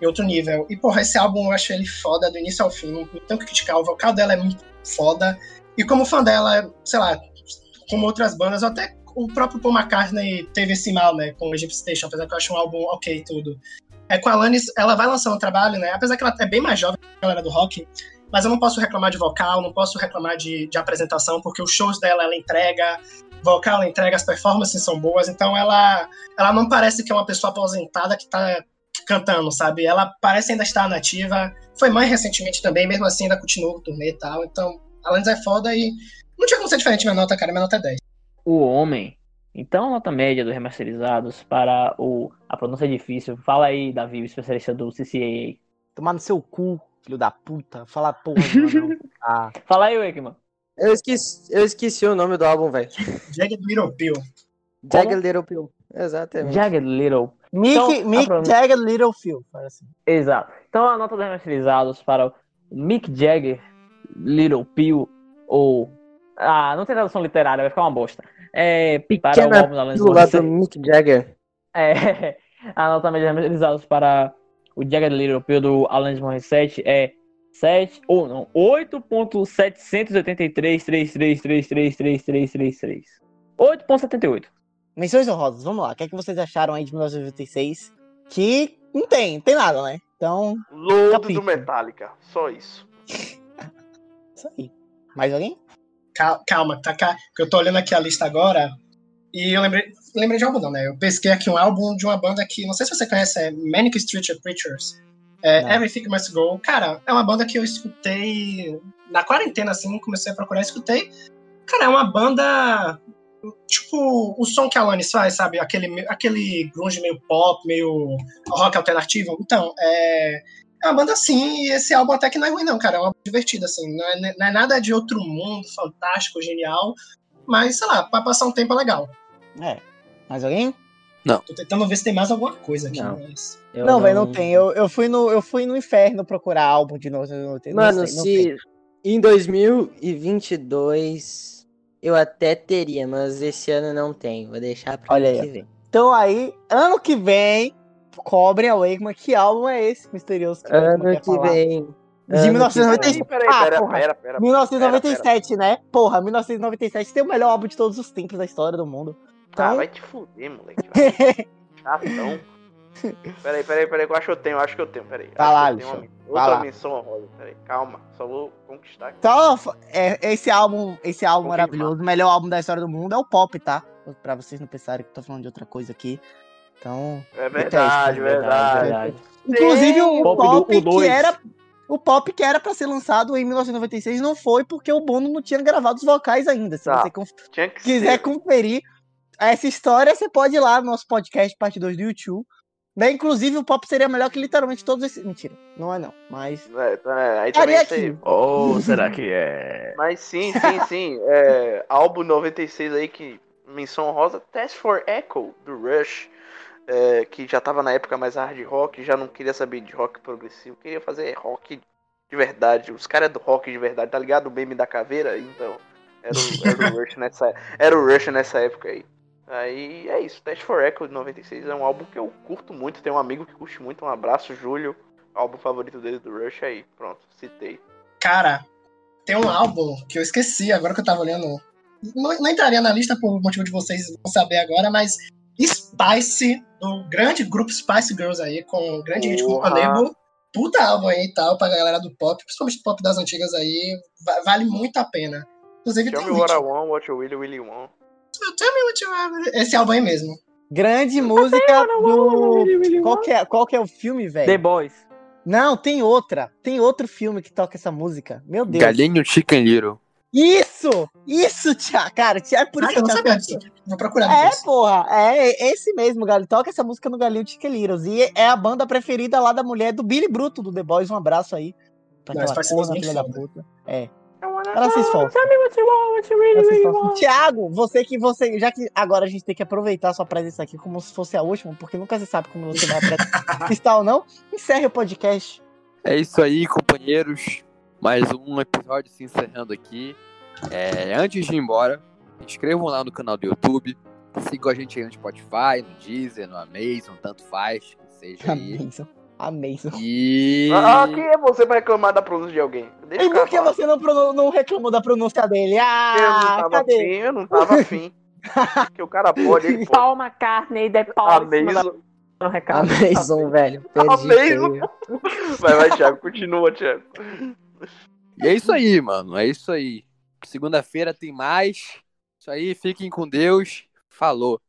em outro nível. E, porra, esse álbum eu acho ele foda do início ao fim. Não tenho que criticar. O vocal dela é muito foda. E como fã dela, sei lá, como outras bandas, até o próprio Paul McCartney teve esse mal, né, com o Egypt Station, apesar que eu acho um álbum ok tudo. É com a Alanis, ela vai lançando um trabalho, né, apesar que ela é bem mais jovem que a galera do rock, mas eu não posso reclamar de vocal, não posso reclamar de, de apresentação, porque os shows dela, ela entrega, vocal ela entrega, as performances são boas, então ela, ela não parece que é uma pessoa aposentada que tá cantando, sabe? Ela parece ainda estar nativa. Foi mãe recentemente também, mesmo assim ainda continua o turnê e tal. Então, a Alanis é foda e não tinha como ser diferente minha nota, cara. Minha nota é 10. O homem. Então, a nota média dos remasterizados para o. A pronúncia é difícil. Fala aí, Davi, o especialista do CCAA. Tomar no seu cu, filho da puta. Falar porra. Ah, Fala aí, Wickman. Eu esqueci, eu esqueci o nome do álbum, velho. Jagged Little Pill. Jagged Little Pill. Exatamente. Jagged Little. Mick, Então, Mick pronúncia- Jagger Little Phil. fala assim. Exato. Então, a nota dos remasterizados para o Mick Jagger, Little Pill, ou. Ah, não tem tradução literária, vai ficar uma bosta. É, para o Pequena álbum da Alanis pílula do. Mick Jagger. É, A nota média realizados para o Jagged Little Pill do Alanis Morissette é 7 ou não, 8.783.3333333333. 8.78. Menções honrosas, vamos lá. O que, é que vocês acharam aí de 1996? Que não tem, tem nada, né? Então, Capítulo. do Metallica. Só isso. isso aí. Mais alguém? Cal- Calma, tá cá. Que eu tô olhando aqui a lista agora. E eu lembrei, lembrei de um álbum, não, né? Eu pesquei aqui um álbum de uma banda que, não sei se você conhece, é Manic Street Preachers. É. Everything Must Go. Cara, é uma banda que eu escutei na quarentena, assim, comecei a procurar, escutei. Cara, é uma banda. Tipo, o som que a Alanis faz, sabe? Aquele, aquele grunge meio pop, meio rock alternativo. Então, é. É uma banda assim, e esse álbum até que não é ruim, não, cara. É um álbum divertido, assim. Não é, não é nada de outro mundo, fantástico, genial. Mas, sei lá, pra passar um tempo é legal. É. Mais alguém? Tô tentando ver se tem mais alguma coisa aqui, Não. mas. Eu não, velho, não tem. Eu, eu, fui no, eu fui no inferno procurar álbum de novo. Não tem, Mano, não sei, não tem. se em 2022 eu até teria, mas esse ano não tem. Vou deixar pra Olha ano aí, que vem. Então aí, ano que vem, cobrem a Wakeman. Que álbum é esse misterioso que Ano que falar? vem. De ano que 1996. vem. Peraí, Ah, pera, porra. pera, pera. 1997, né? Porra, 1997 tem o melhor álbum de todos os tempos da história do mundo. Ah, Então- vai te fuder, moleque. Chatão. Peraí, peraí, peraí, que eu acho que eu tenho, acho que eu tenho, peraí. Vai lá, bicho. uma Outra lá. menção honrosa, peraí, calma, só vou conquistar aqui. Então, é, esse álbum, esse álbum Confirmar. maravilhoso, o melhor álbum da história do mundo é o Pop, tá? Pra vocês não pensarem que eu tô falando de outra coisa aqui. Então, É verdade, verdade. verdade. inclusive o Pop Pop, do- o que era o Pop que era pra ser lançado em 1996 não foi porque o Bono não tinha gravado os vocais ainda. Se Tá. você conf- Tinha que quiser ser. conferir essa história, você pode ir lá no nosso podcast, parte 2 do YouTube. Né? Inclusive, o Pop seria melhor que literalmente todos esses. Mentira, não é não. Mas. É, tá, aí Estaria também aqui. Ou será que é? Mas sim, sim, sim. É, álbum 96 aí que menção honrosa, Test for Echo do Rush, é, que já tava na época mais hard rock, já não queria saber de rock progressivo, queria fazer rock de verdade. Os caras do rock de verdade, tá ligado? O meme da caveira, então era o, era o Rush nessa era o Rush nessa época aí. Aí é isso, Test for Echo de 96 é um álbum que eu curto muito, tem um amigo que curte muito, um abraço, Júlio, álbum favorito dele do Rush aí, pronto, citei. Cara, tem um álbum que eu esqueci agora que eu tava olhando. Não, não entraria na lista por motivo de vocês não saber agora, mas Spice, do grande grupo Spice Girls aí, com o grande hit com o. Panego. Puta álbum aí e tal, pra galera do pop, principalmente do pop das antigas aí, va- vale muito a pena. Inclusive Tell tem me um what I want, what you really, really want. Tell me what you want. Esse álbum aí mesmo. Grande música do. Qual que, é, qual que é o filme, The velho? Boys. Não, tem outra. Tem outro filme que toca essa música. Meu Deus. Galinho Chicken Little. Isso! Isso, Tia. Cara, tia, é por Ah, isso eu não que sabia eu disso. Vou procurar É, depois. porra, é esse mesmo, galera. Toca essa música no Galinho Littles. E é a banda preferida lá da mulher do Billy Bruto, do The Boys. Um abraço aí. Pra Não, aquela porra, filha é da muito puta. É. Ela se esforça. Tiago, você que você. Já que agora a gente tem que aproveitar a sua presença aqui como se fosse a última, porque nunca se sabe como você vai está ou não. Encerre o podcast. É isso aí, companheiros. Mais um episódio se encerrando aqui. É, antes de ir embora, inscrevam lá no canal do YouTube. Sigam a gente aí no Spotify, no Deezer, no Amazon, tanto faz que seja aí. Amazon. Amazon. E. Ah, quem é você pra reclamar da pronúncia de alguém? Deixa E por que você não, não reclamou da pronúncia dele? Eu não Ah, tava cadê? afim, eu não tava afim. que o cara pode, ele pode. Paul McCartney, The Paul. Amazon. Amazon, velho. Perdi Amazon. Vai, vai, Thiago, continua, Thiago. E é isso aí, mano. É isso aí. Segunda-feira tem mais. Isso aí, fiquem com Deus. Falou.